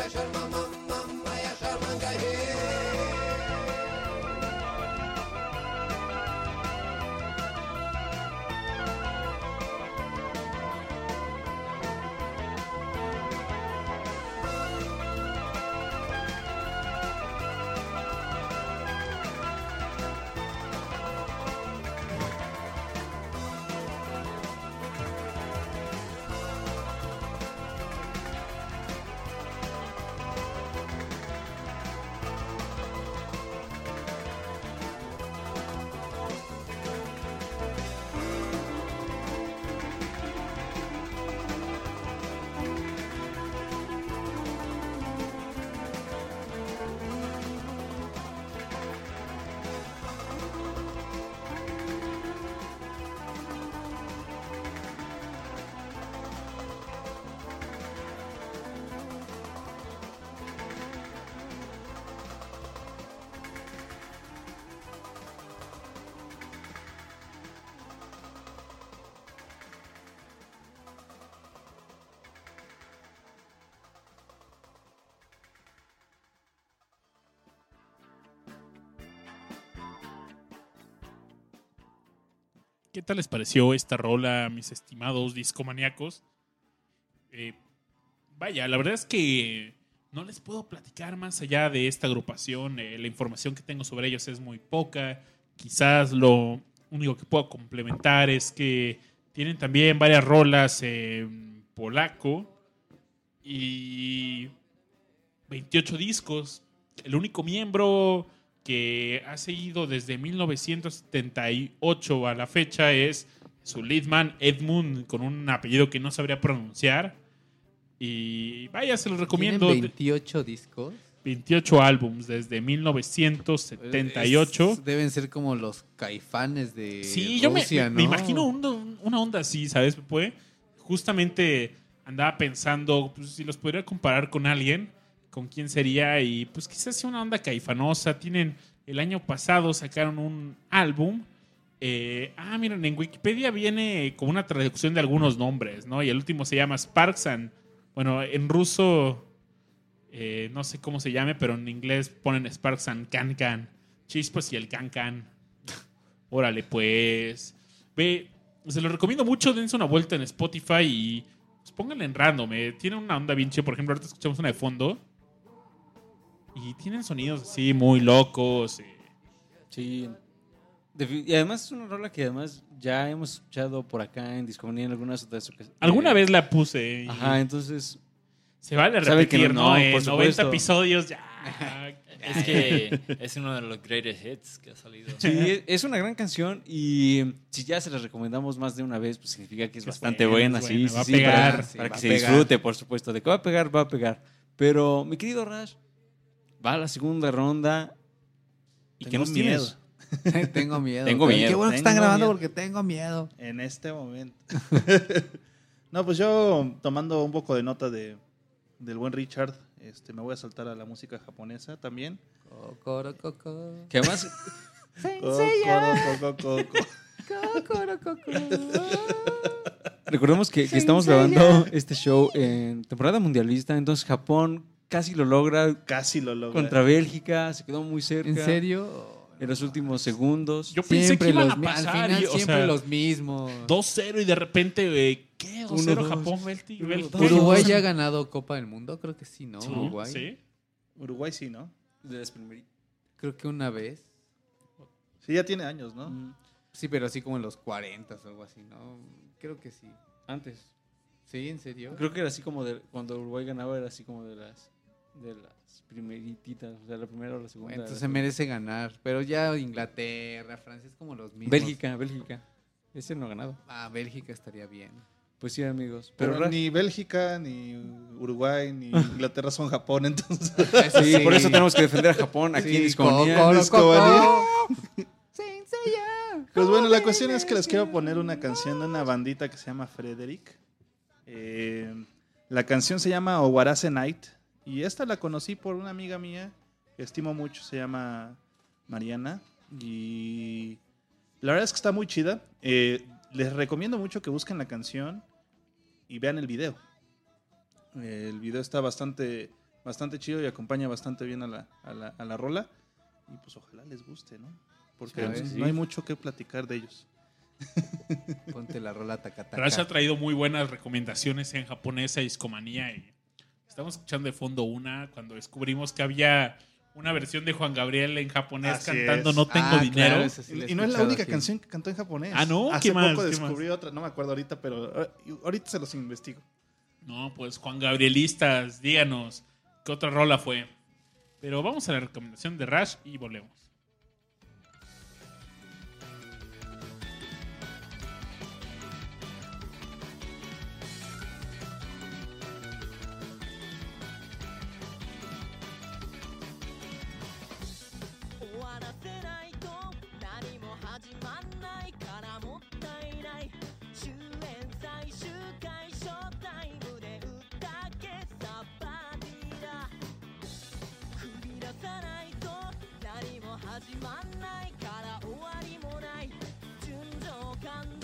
yo hermano. ¿Qué tal les pareció esta rola, mis estimados discomaníacos? Eh, vaya, la verdad es que no les puedo platicar más allá de esta agrupación. eh, la información que tengo sobre ellos es muy poca. Quizás lo único que puedo complementar es que tienen también varias rolas en polaco y 28 discos. El único miembro que ha seguido desde 1978 a la fecha es su leadman Edmund, con un apellido que no sabría pronunciar. Y vaya, se los recomiendo. ¿Tienen 28 discos. 28 álbums desde 1978. Es- deben ser como los caifanes de Sí, yo me, Rusia, me- ¿no? me imagino un- una onda así, ¿sabes? Pues, justamente andaba pensando pues, si los podría comparar con alguien, con quién sería, y pues quizás sea una onda caifanosa. Tienen, el año pasado sacaron un álbum. eh, ah, miren, en Wikipedia viene como una traducción de algunos nombres, ¿no? Y el último se llama Sparks and, bueno, en ruso, eh, no sé cómo se llame, pero en inglés ponen Sparks and Can Can. Chispas y el Can Can. Órale, pues. Ve, se lo recomiendo mucho. Dense una vuelta en Spotify y pues, pónganle en random. eh. Tiene una onda bien chida. Por ejemplo, ahorita escuchamos una de fondo. Y tienen sonidos así muy locos. eh. Sí. Y además es una rola que además ya hemos escuchado por acá en Discomanía en algunas otras ocasiones. Alguna vez la puse. y Ajá, entonces. Se vale Sabe que repetir, no, ¿no? En por 90 supuesto. episodios ya. Es que es uno de los greatest hits que ha salido. Sí, es- una gran canción y si ya se las recomendamos más de una vez, pues significa que es Es bastante buena, buena, sí, buena, sí, va a sí, pegar. para, Sí, para que a se pegar. disfrute, por supuesto. De que va a pegar, va a pegar. Pero, mi querido Rash, va a la segunda ronda. ¿Y Tengo qué nos miedo. tienes? tengo miedo. Tengo Qué miedo. bueno que están grabando miedo. porque tengo miedo. En este momento. no, pues yo tomando un poco de nota de, del buen Richard, este, me voy a saltar a la música japonesa también. Co- co- co- co- co- recordemos que, que estamos grabando este show en temporada mundialista, entonces Japón casi lo logra Casi lo logro. contra Bélgica, se quedó muy cerca. ¿En serio? en los últimos segundos. Yo pensé que Siempre iban los a pasar. Al final y, o siempre sea, los mismos. 2-0 y de repente, eh, ¿qué? 2-0 Uno, dos. Japón, Bélgica. Uruguay ya ha ganado Copa del Mundo, creo que sí, ¿no? Sí, Uruguay. Sí. Uruguay sí, ¿no? De las primeritas. Creo que una vez. Sí, ya tiene años, ¿no? Mm, Sí, pero así como en los 40 o algo así, ¿no? Creo que sí. Antes. ¿Sí? ¿En serio? Creo que era así como de cuando Uruguay ganaba era así como de las de las primerititas, o sea, la primera o la segunda. Entonces se merece ganar. Pero ya Inglaterra, Francia es como los mismos. Bélgica, Bélgica. Ese no ha ganado. Ah, Bélgica estaría bien. Pues sí, amigos. Pero, ni Bélgica, ni Uruguay, ni Inglaterra son Japón, entonces. Sí, por eso tenemos que defender a Japón aquí en Sí. Coco, Discomanía. Pues bueno, la cuestión es que les quiero poner una canción de una bandita que se llama Frederick. Eh, la canción se llama Owarase Night. Y esta la conocí por una amiga mía que estimo mucho, se llama Mariana. Y la verdad es que está muy chida. Eh, les recomiendo mucho que busquen la canción y vean el video. Eh, el video está bastante, bastante chido y acompaña bastante bien a la, a la, a la rola. Y pues ojalá les guste, ¿no? Porque no sí. hay mucho que platicar de ellos. Ponte la rola tacataca. Rash ha traído muy buenas recomendaciones en japonesa y discomanía. Y estamos escuchando de fondo una cuando descubrimos que había una versión de Juan Gabriel en japonés Así cantando es. No tengo Ah, dinero. sí y no es la única sí. canción que cantó en japonés. Ah, ¿no? Hace ¿Qué más? poco ¿Qué descubrí otra, no me acuerdo ahorita, pero eh, ahorita se los investigo. No, pues Juan Gabrielistas, díganos qué otra rola fue. Pero vamos a la recomendación de Rash y volvemos. 始まんないから終わりもない。純情感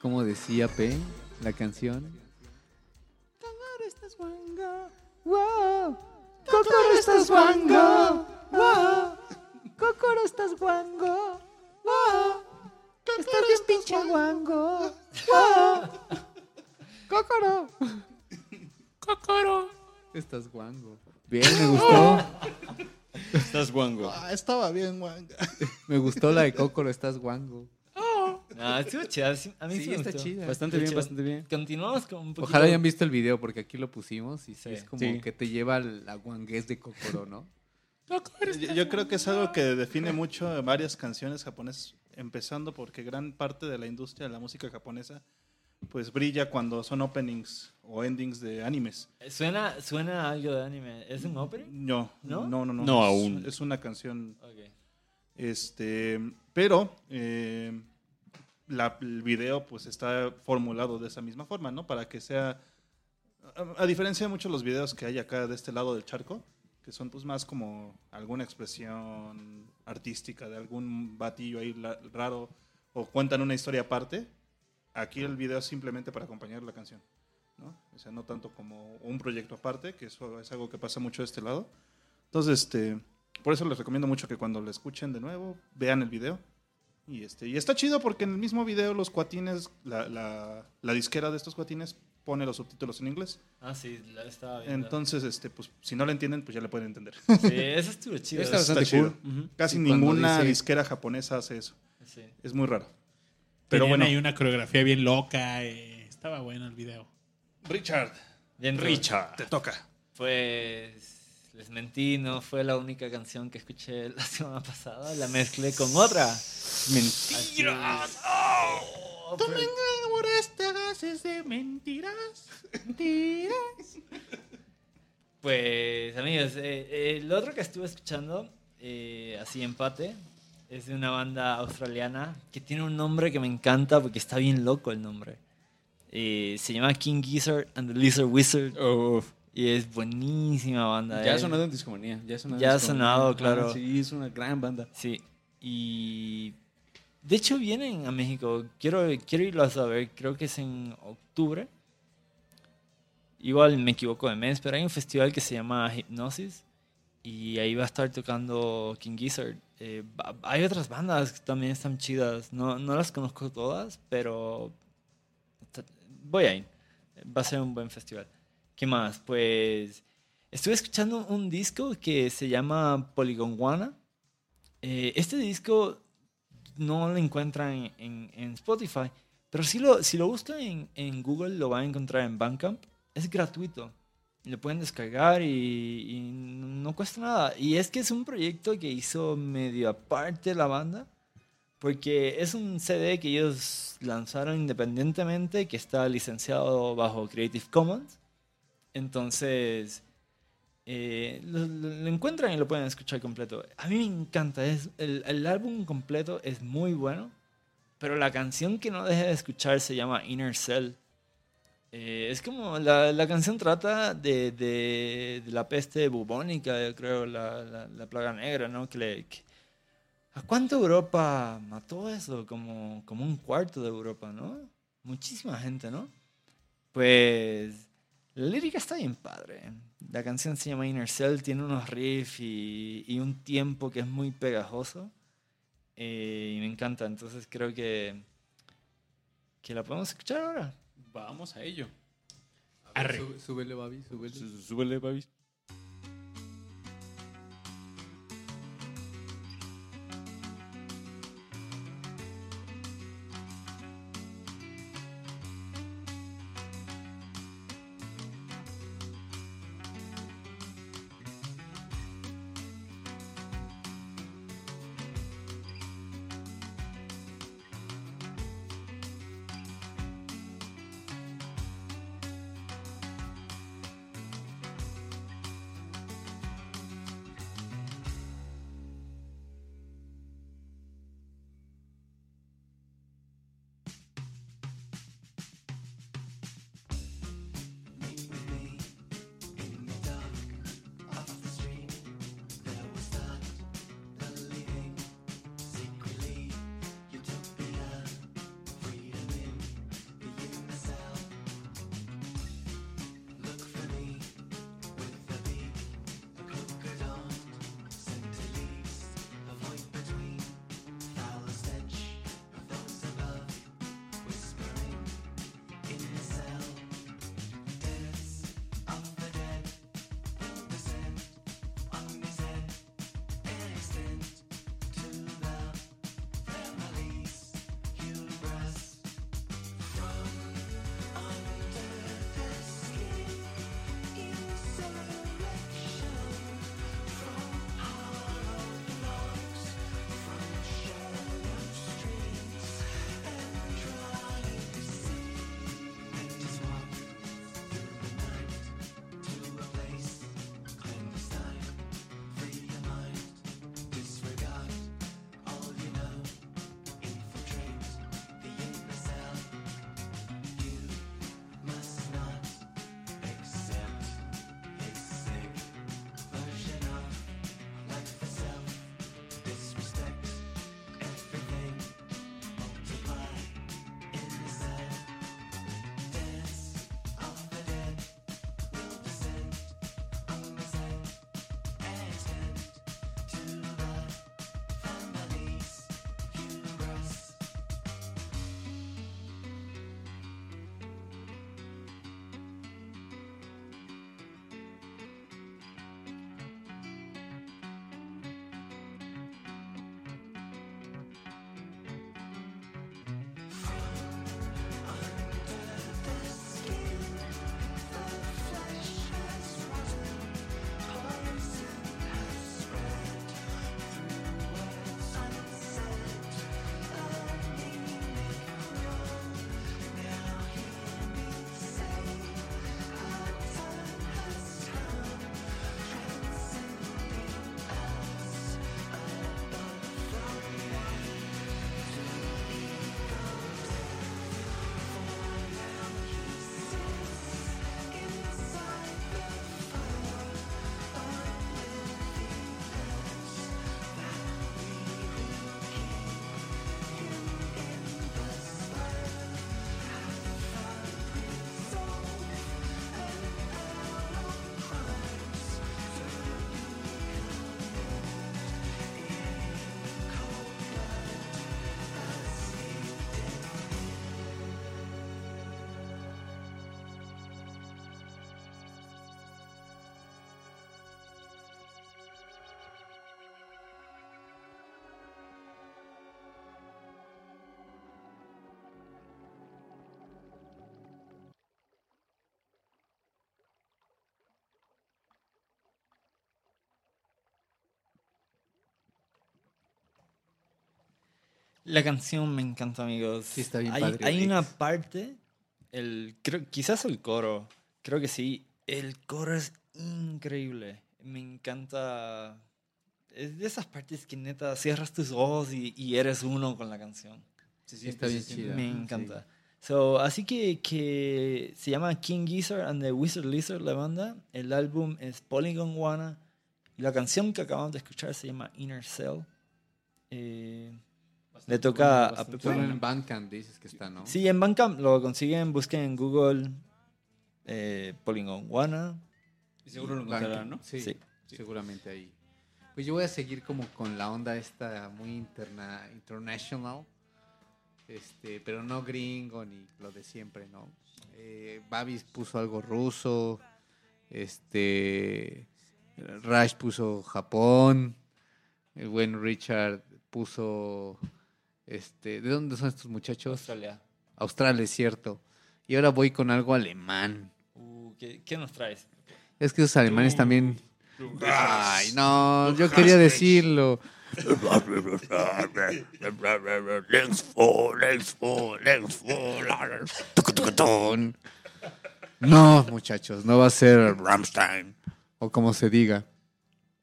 ¿Cómo decía P la canción? Kokoro estás guango. Wow. Kokoro estás guango. Wow. Estás bien pinche guango. Wow. Kokoro. Cocoro. Estás guango. Bien, me gustó. Estás guango. Ah, estaba bien, Juan. Me gustó la de Kokoro, estás guango. Estuvo chida. A mí sí, Sí, me está gustó. chida. Bastante Está bien, chido. bastante bien. Continuamos con un poquito. Ojalá hayan visto el video porque aquí lo pusimos y sí, Sí. es como Sí. que te lleva a la guanguez de Kokoro, ¿no? Yo, yo creo que es algo que define mucho varias canciones japonesas, empezando porque gran parte de la industria de la música japonesa pues brilla cuando son openings o endings de animes. Suena, suena algo de anime. ¿Es un opening? No, ¿No? no, no, no. No, es, aún. Es una canción, Ok. este, pero eh, la- el video pues está formulado de esa misma forma, ¿no? Para que sea, a, a diferencia de muchos los videos que hay acá de este lado del charco, que son pues más como alguna expresión artística de algún batillo ahí la- raro o cuentan una historia aparte, aquí el video es simplemente para acompañar la canción, ¿no? O sea, no tanto como un proyecto aparte, que eso es algo que pasa mucho de este lado. Entonces, este, por eso les recomiendo mucho que cuando lo escuchen de nuevo, vean el video. Y, este, y está chido porque en el mismo video los cuatines, la, la, la disquera de estos cuatines pone los subtítulos en inglés. Ah, sí, la estaba viendo. Entonces, este, pues, si no lo entienden, pues ya le pueden entender. Sí, eso estuvo chido. Está Está bastante chido. cool. Ujú. Casi ninguna dice- disquera japonesa hace eso. Sí. Es muy raro. Pero Pero bueno, hay una coreografía bien loca. eh, estaba bueno el video. Richard, Bien, Richard. te toca. Pues les mentí, no fue la única canción que escuché la semana pasada. La mezclé con otra. Mentiras. Oh, pero- enamoraste de mentiras. Mentiras. Pues, amigos, eh, el otro que estuve escuchando, eh, así empate, es de una banda australiana que tiene un nombre que me encanta porque está bien loco el nombre. Eh, se llama King Gizzard and the Lizard Wizard. Y es buenísima banda. Ya ha eh. sonado en Discomanía. Ya ha sonado, Ya ha sonado, Ah, claro. sí, es una gran banda. Sí, y de hecho vienen a México. Quiero, quiero irlos a ver, creo que es en octubre. Igual me equivoco de mes, pero hay un festival que se llama Hypnosis y ahí va a estar tocando King Gizzard. Eh, hay otras bandas que también están chidas, no, no las conozco todas, pero voy a ir. Va a ser un buen festival. ¿Qué más? Pues estuve escuchando un disco que se llama Polygon One. Eh, este disco no lo encuentran en, Spotify, pero si lo, si lo buscan en, Google lo van a encontrar en Bandcamp. Es gratuito. Lo pueden descargar y no cuesta nada. Y es que es un proyecto que hizo medio aparte la banda, porque es un CD que ellos lanzaron independientemente, que está licenciado bajo Creative Commons. Entonces, eh, lo, encuentran y lo pueden escuchar completo. A mí me encanta, es, el, álbum completo es muy bueno, pero la canción que no dejé de escuchar se llama Inner Cell. Eh, es como, la, la canción trata de, de- la peste bubónica, yo creo, la, la- la plaga negra, ¿no? Que que- ¿A cuánto Europa mató eso? Como, como un cuarto de Europa, ¿no? Muchísima gente, ¿no? Pues la lírica está bien padre. La canción se llama Inner Cell, tiene unos riffs y, y un tiempo que es muy pegajoso. Eh, y me encanta, entonces creo que, que la podemos escuchar ahora. Vamos a ello. Arre. Sú- Súbele, Babi, súbele. Sú- Súbele, Babis. La canción me encanta, amigos. Sí, está bien hay, padre, Hay Rix. una parte, el, creo, quizás el coro, creo que sí. El coro es increíble. Me encanta. Es de esas partes que neta cierras tus ojos y, y eres uno con la canción. Sí, está bien chida. Me encanta. So, así que, que se llama King Gizzard and the Wizard Lizard, la banda. El álbum es Polygon Wanna. Y la canción que acabamos de escuchar se llama Inner Cell. Eh, le toca a Pepe. Solo en Bandcamp dices que está, ¿no? Sí, en Bandcamp lo consiguen, busquen en Google eh, Polygon Wanna. Y seguro lo encontrarán, ¿no? Sí, Sí. seguramente ahí. Pues yo voy a seguir como con la onda esta muy interna international. Este, pero no gringo ni lo de siempre, ¿no? Eh, Babis puso algo ruso. Este. Rash puso Japón. El buen Richard puso. Este. ¿De dónde son estos muchachos? Australia. Australia, es cierto. Y ahora voy con algo alemán. Uh, ¿qué, qué nos traes? Es que esos alemanes también. Tú, Ay, no, yo quería decirlo. No, muchachos, no va a ser Rammstein o como se diga.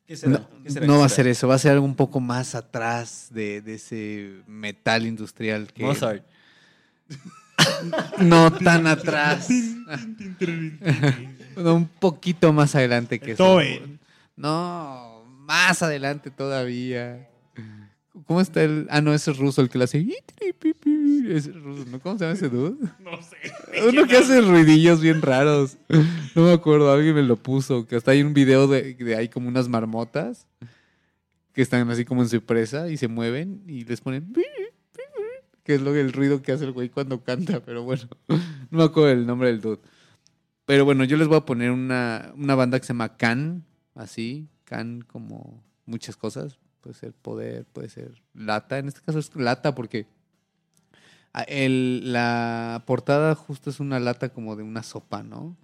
¿Qué será? No, ¿Qué será? no ¿Qué va a ser eso, va a ser algo un poco más atrás de, de ese metal industrial que Mozart. no tan atrás. No, un poquito más adelante que eso. No, más adelante todavía. ¿Cómo está el.? Ah, no, ese es ruso el que lo hace. Es. ¿Cómo se llama ese dude? No sé. Uno que hace ruidillos bien raros. No me acuerdo, alguien me lo puso. Que hasta hay un video de, de hay como unas marmotas que están así como en su presa y se mueven y les ponen. Que es lo el ruido que hace el güey cuando canta, pero bueno. No me acuerdo el nombre del dude. Pero bueno, yo les voy a poner una, una banda que se llama Can, así. Can como muchas cosas. Puede ser poder, puede ser lata. En este caso es lata porque el- la portada justo es una lata como de una sopa, ¿no?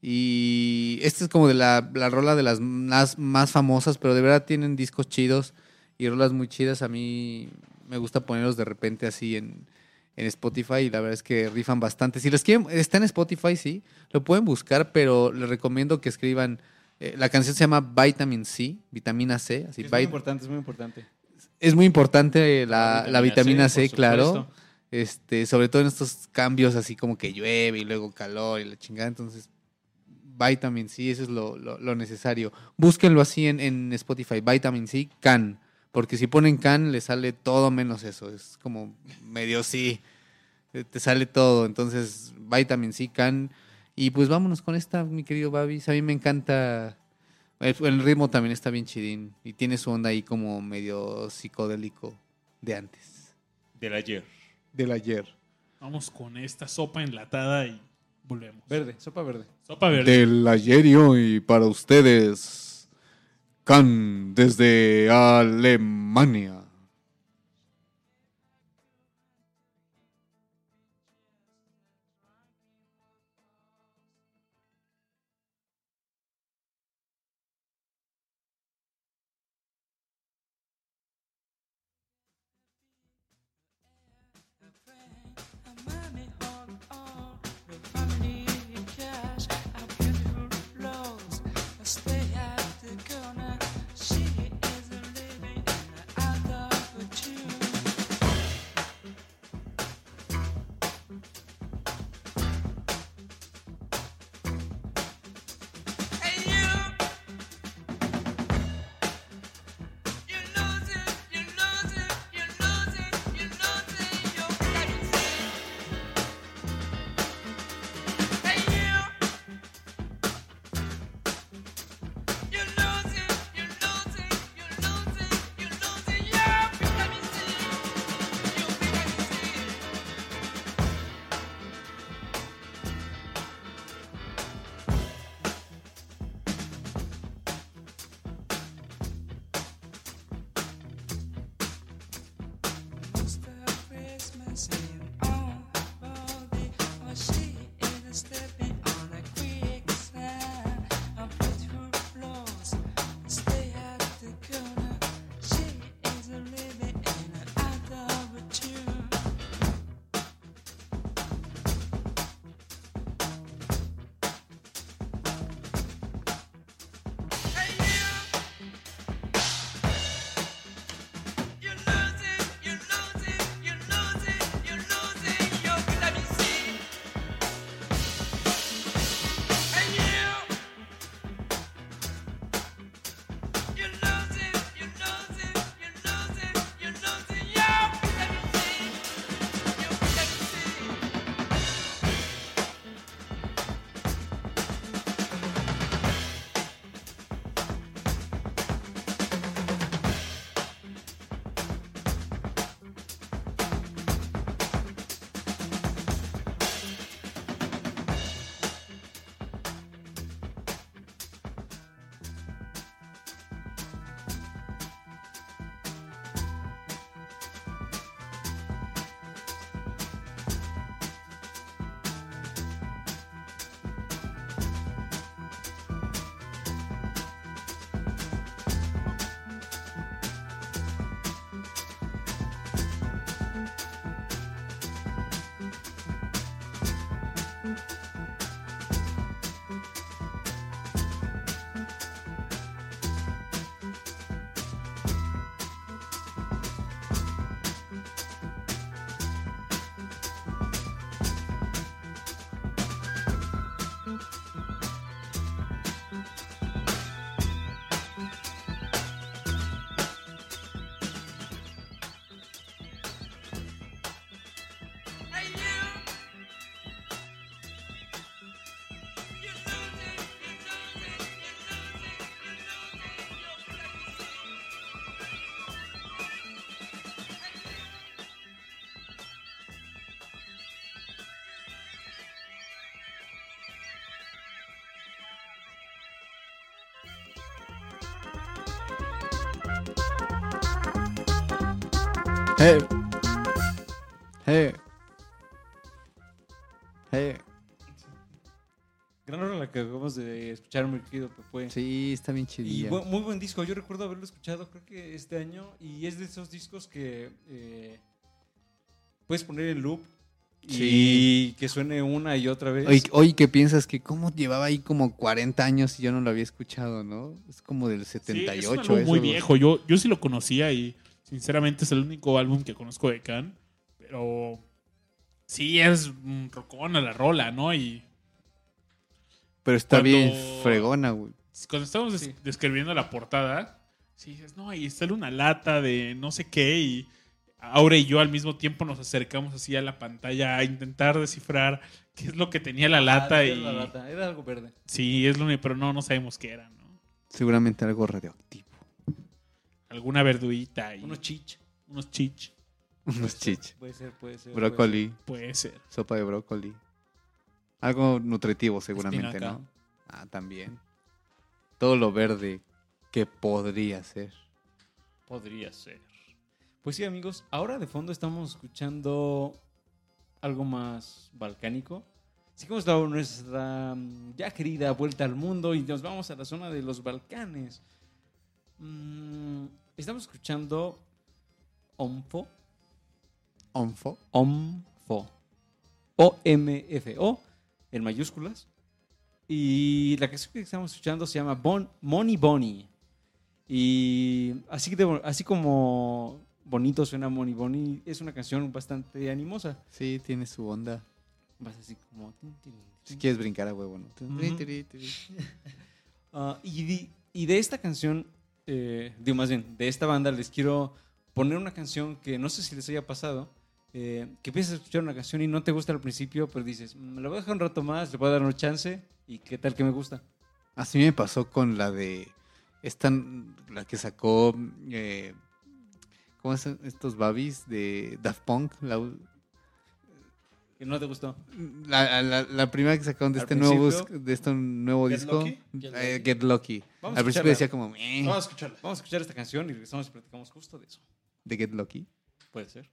Y esta es como de la, la rola de las más, más famosas, pero de verdad tienen discos chidos y rolas muy chidas. A mí me gusta ponerlos de repente así en, en Spotify y la verdad es que rifan bastante. Si los quieren, está en Spotify, sí, lo pueden buscar, pero les recomiendo que escriban. eh, la canción se llama Vitamin C, vitamina C, así Es muy importante, es muy importante. es muy importante la, la vitamina C, claro. supuesto. Este, sobre todo en estos cambios así como que llueve y luego calor y la chingada. Entonces, Vitamin C, eso es lo, lo- lo necesario. Búsquenlo así en, en Spotify, Vitamin C, Can. Porque si ponen Can, le sale todo menos eso. Es como medio sí. Te sale todo. Entonces, Vitamin C, Can. Y pues vámonos con esta, mi querido Babis. A mí me encanta. El, el ritmo también está bien chidín. Y tiene su onda ahí como medio psicodélico de antes. Del ayer. Del ayer. Vamos con esta sopa enlatada y volvemos. Verde, sopa verde. Sopa verde. Del ayer y hoy para ustedes. Can desde Alemania. Hey. Hey. Hey. Gran hora la que acabamos de escuchar, mi querido Pepe. Sí, está bien Y chidilla. bu- muy buen disco. Yo recuerdo haberlo escuchado, creo que este año. Y es de esos discos que eh, puedes poner en loop y Sí. que suene una y otra vez. Oye, oye, ¿qué piensas? Que cómo llevaba ahí como 40 años y yo no lo había escuchado, ¿no? Es como del Sí, 78. es un álbum muy eso. viejo. Yo, yo sí lo conocía y sinceramente es el único álbum que conozco de Can. Pero sí es rocona la rola, ¿no? Y Pero está Cuando- bien fregona, güey. cuando des- Sí. describiendo la portada, sí dices, no, ahí sale una lata de no sé qué y Aura y yo al mismo tiempo nos acercamos así a la pantalla a intentar descifrar qué es lo que tenía la lata Ah, y era la lata, Era algo verde. sí, es lo único, pero no, no sabemos qué era, ¿no? Seguramente algo radioactivo. Alguna verduita y Unos chich. unos chich, Unos chich. Puede ser, puede ser. Brócoli. puede ser. Sopa de brócoli. Algo nutritivo, seguramente, Espinaca. ¿no? Ah, también. Todo lo verde que podría ser. Podría ser. Pues sí, amigos, ahora de fondo estamos escuchando algo más balcánico. Seguimos nuestra mm, ya querida vuelta al mundo y nos vamos a la zona de los Balcanes. Mm, estamos escuchando Omfo. Onfo. Omfo. O-M-F-O en mayúsculas. Y la canción que estamos escuchando se llama bon, Money Bonnie. Y así, de- así como bonito suena Money Bonnie, es una canción bastante animosa. Sí, tiene su onda. Vas así como... Si quieres brincar a huevo, ¿no? Ujú. Y, de, y de esta canción, eh, digo más bien, de esta banda les quiero poner una canción que no sé si les haya pasado, eh, que empiezas a escuchar una canción y no te gusta al principio, pero dices, "Mm, me la voy a dejar un rato más, le voy a dar una chance y qué tal que me gusta. Así me pasó con la de. Esta, la que sacó. eh, ¿Cómo son estos babis de Daft Punk? La, Que no te gustó. la, la- la primera que sacaron de este nuevo, de este nuevo Get disco. Lucky. eh, Get Lucky. Vamos Al principio decía como. "Eh", Vamos a escucharla. Vamos a escuchar esta canción y regresamos y platicamos justo de eso. de Get Lucky. Puede ser.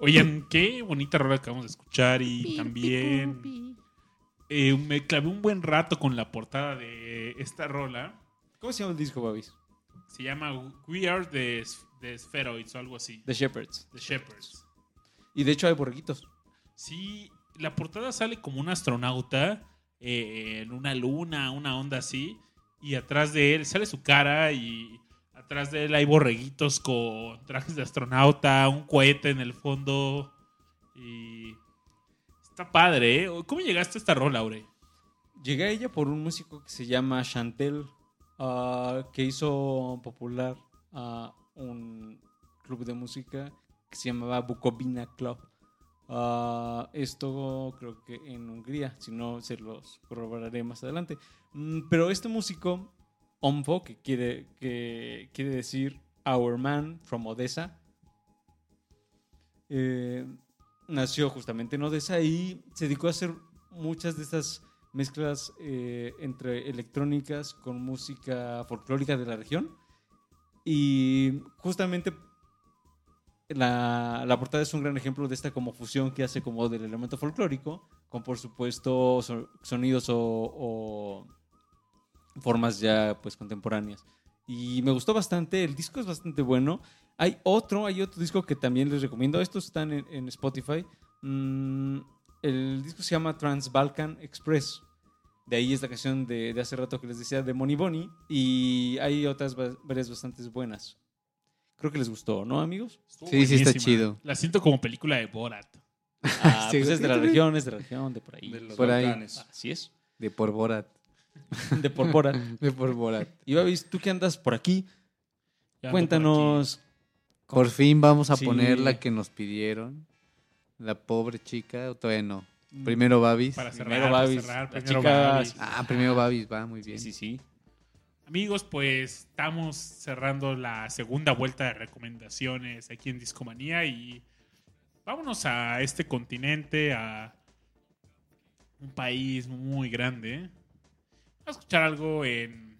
Oigan, qué bonita rola acabamos de escuchar y también eh, me clavé un buen rato con la portada de esta rola. ¿Cómo se llama el disco, Babis? Se llama We Are the, the Spheroids o algo así. The Shepherds. The Shepherds. Y de hecho hay borreguitos. Sí, la portada sale como un astronauta eh, en una luna, una onda así. Y atrás de él sale su cara y atrás de él hay borreguitos con trajes de astronauta, un cohete en el fondo. Y está padre, ¿eh? ¿Cómo llegaste a esta rola, Aure? Llegué a ella por un músico que se llama Chantel, ah, que hizo popular a un club de música que se llamaba Bukovina Club. Ah, esto creo que en Hungría, si no se los corroboraré más adelante. Mm, pero este músico, Omfo, que quiere, que quiere decir Our Man from Odessa, eh, nació justamente en Odessa y se dedicó a hacer muchas de estas mezclas eh, entre electrónicas con música folclórica de la región. Y justamente la, la portada es un gran ejemplo de esta como fusión que hace como del elemento folclórico, con por supuesto so- sonidos o formas ya pues contemporáneas. Y me gustó bastante, el disco es bastante bueno. Hay otro, hay otro disco que también les recomiendo. Estos están en, en Spotify. Mm, el disco se llama Trans Balkan Express. De ahí es la canción de, de hace rato que les decía de Money Bonnie. Y hay otras va- varias bastante buenas. Creo que les gustó, ¿no, amigos? Estuvo Sí, sí está chido. La siento como película de Borat. Ah, Sí, pues es de la región, es de la región, de por ahí. De los Por ahí. Así es. De por Borat. De por Borat. De por Borat. Y Babis, tú que andas por aquí, Ya ando por cuéntanos. Por fin vamos a Sí. poner la que nos pidieron. La pobre chica, todavía no. Primero Babis. Para cerrar, Primero para Babis, cerrar, la primero chica- Babis. Ah, primero Babis, va muy bien. Sí, sí, sí. Amigos, pues estamos cerrando la segunda vuelta de recomendaciones aquí en Discomanía y vámonos a este continente, a un país muy grande. Vamos a escuchar algo en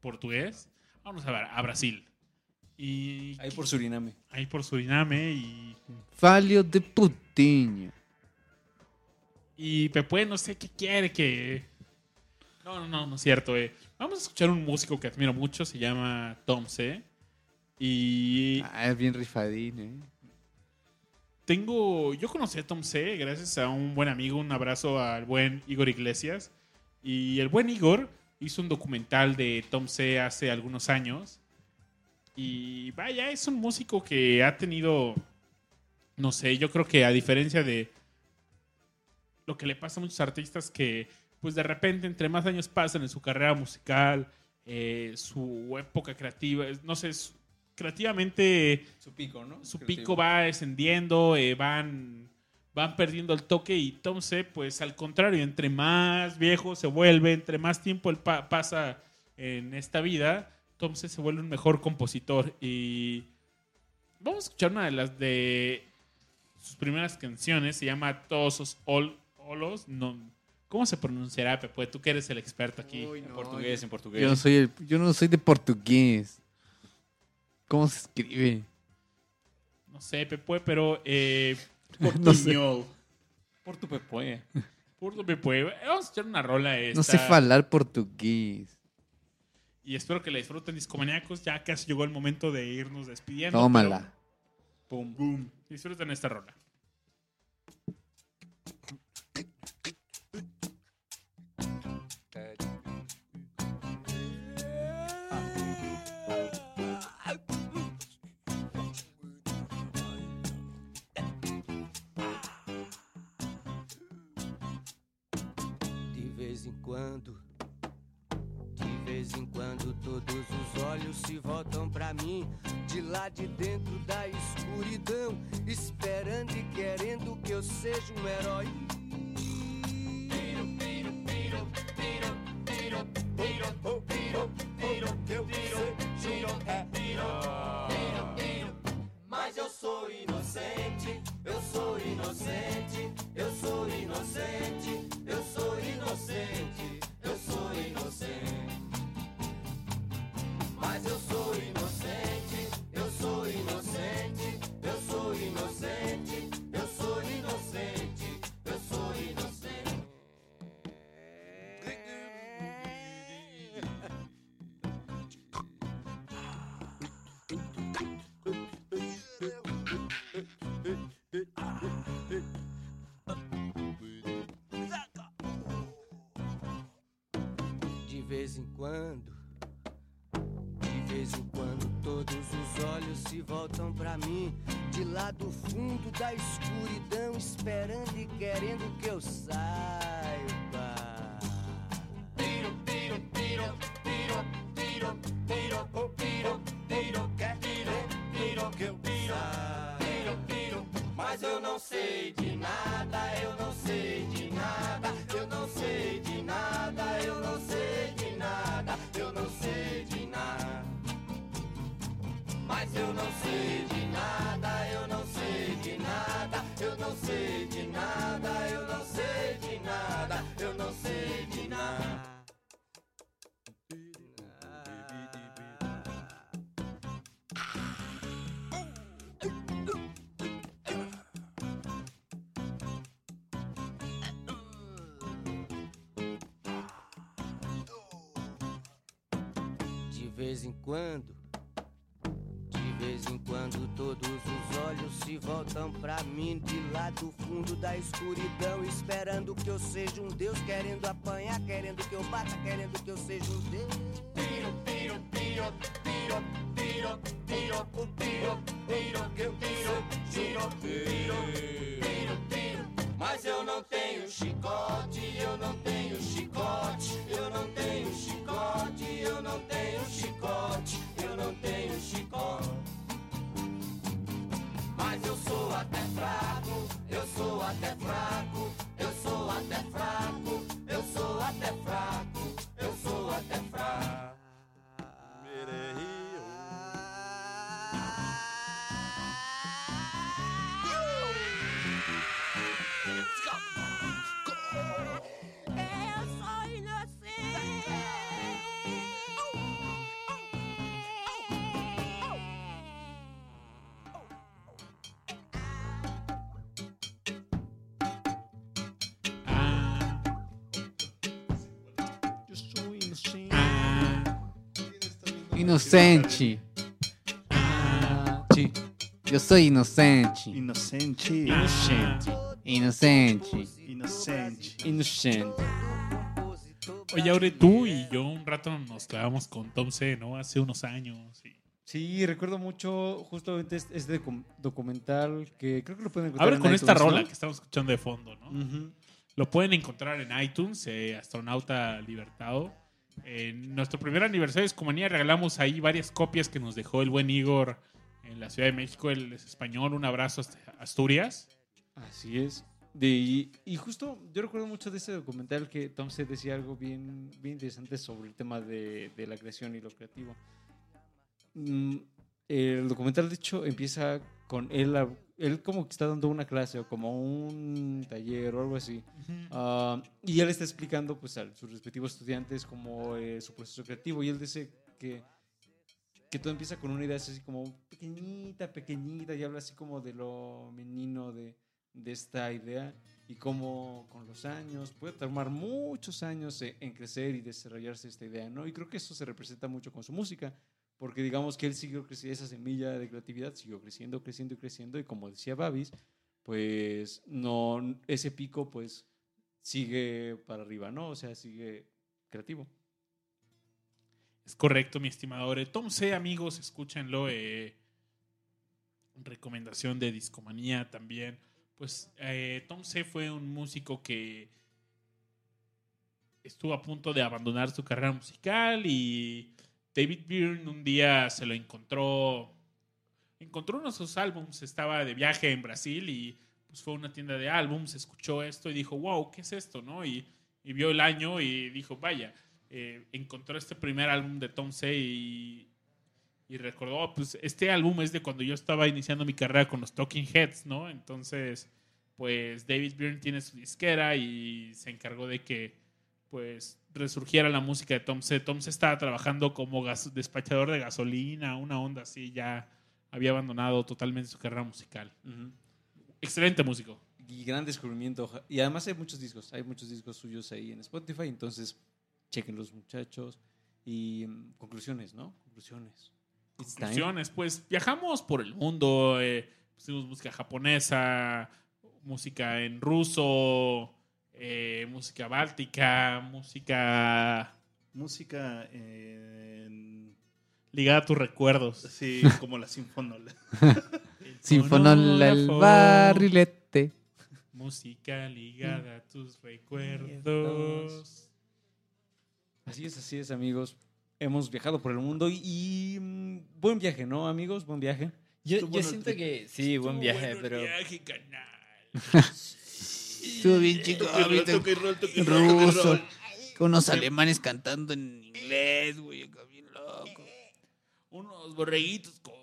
portugués. Vamos a ver, a Brasil. Y Ahí por Suriname. ahí por Suriname y, Falio de putiño. y Pepe no sé qué quiere que... No, no, no, no es cierto. eh. Vamos a escuchar un músico que admiro mucho, se llama Tom C. Y Ah, es bien rifadín, ¿eh? Tengo, yo conocí a Tom C gracias a un buen amigo, un abrazo al buen Igor Iglesias. Y el buen Igor hizo un documental de Tom C hace algunos años. Y vaya, es un músico que ha tenido, no sé, yo creo que a diferencia de lo que le pasa a muchos artistas que pues de repente entre más años pasan en su carrera musical, eh, su época creativa, no sé, su- creativamente Su pico, ¿no? su pico va descendiendo, eh, van, van perdiendo el toque y Tom C, pues al contrario, entre más viejo se vuelve, entre más tiempo él pa- pasa en esta vida, Tom C se vuelve un mejor compositor y vamos a escuchar una de las de sus primeras canciones, se llama Todos os Ol- Olos, no, ¿cómo se pronunciará, Pepe? Tú que eres el experto aquí. Uy, En portugués, en portugués. Yo no soy el, yo no soy de portugués. ¿Cómo se escribe? No sé, Pepe, pero eh, No sé. portuñol. Por tu pepoe. Por Pepe, vamos a echar una rola esta. No sé falar portugués. Y espero que la disfruten, discomaníacos. Ya casi llegó el momento de irnos despidiendo. Tómala. pero- Pum, boom. Disfruten esta rola. Quando, de vez em quando, todos os olhos se voltam pra mim, de lá de dentro da escuridão, esperando e querendo que eu seja um herói. Escuridão, esperando que eu seja um Deus, querendo apanhar, querendo que eu bata, querendo Inocente. Eu sou inocente. Inocente. Inocente. Inocente. Inocente. Inocente. Oye, Aure, tú y yo un rato nos clavamos con Tom C, ¿no? Hace unos años. y- Sí, recuerdo mucho justamente este, docu- documental que creo que lo pueden encontrar Abre en con esta rola ¿no? que estamos escuchando de fondo, ¿no? Lo pueden encontrar en iTunes, eh, Astronauta Libertado. En nuestro primer aniversario de Escomanía regalamos ahí varias copias que nos dejó el buen Igor en la Ciudad de México. Él es español. Un abrazo hasta Asturias. Así es. Y, justo yo recuerdo mucho de ese documental que Tom se decía algo bien, bien interesante sobre el tema de, la creación y lo creativo. Mm, el documental, de hecho, empieza con él, él como que está dando una clase o como un taller o algo así. Ah, y él está explicando pues, a sus respectivos estudiantes como eh, su proceso creativo. Y él dice que, que todo empieza con una idea así como pequeñita, pequeñita, y habla así como de lo menino de, de esta idea y cómo con los años puede tomar muchos años eh, en crecer y desarrollarse esta idea, ¿no? Y creo que eso se representa mucho con su música, porque digamos que él siguió creciendo, esa semilla de creatividad siguió creciendo, creciendo y creciendo, y como decía Babis, pues no, ese pico pues sigue para arriba, ¿no? O sea, sigue creativo. Es correcto, mi estimador. Eh, Tom C, amigos, escúchenlo. eh, recomendación de Discomanía también. Pues eh, Tom C fue un músico que estuvo a punto de abandonar su carrera musical y David Byrne un día se lo encontró. Encontró uno de sus álbums, estaba de viaje en Brasil y pues fue a una tienda de álbums, escuchó esto y dijo, wow, ¿qué es esto? ¿no? Y, vio el año y dijo, vaya, eh, encontró este primer álbum de Tom C y, y recordó, "Oh, pues este álbum es de cuando yo estaba iniciando mi carrera con los Talking Heads, ¿no? Entonces, pues David Byrne tiene su disquera y se encargó de que pues resurgiera la música de Tom C. Tom C estaba trabajando como gas- despachador de gasolina, una onda así, ya había abandonado totalmente su carrera musical. Excelente músico. Y gran descubrimiento. Y además hay muchos discos, hay muchos discos suyos ahí en Spotify, entonces chequen los muchachos. Y mm, conclusiones, ¿no? Conclusiones. Conclusiones, pues viajamos por el mundo, eh, pusimos música japonesa, música en ruso, eh, música báltica, música música en- Ligada a tus recuerdos. sí, como la sinfonola. Sinfonola el barrilete. Música ligada a tus recuerdos. Así es, así es, amigos. Hemos viajado por el mundo y, y, mm, buen viaje, ¿no, amigos? Buen viaje. Yo, yo bueno siento trip. que sí, buen viaje, bueno el pero viaje, carnal. Estuvo bien chico. Ruso. Con unos alemanes cantando en inglés, güey. acá bien loco. Unos borreguitos con.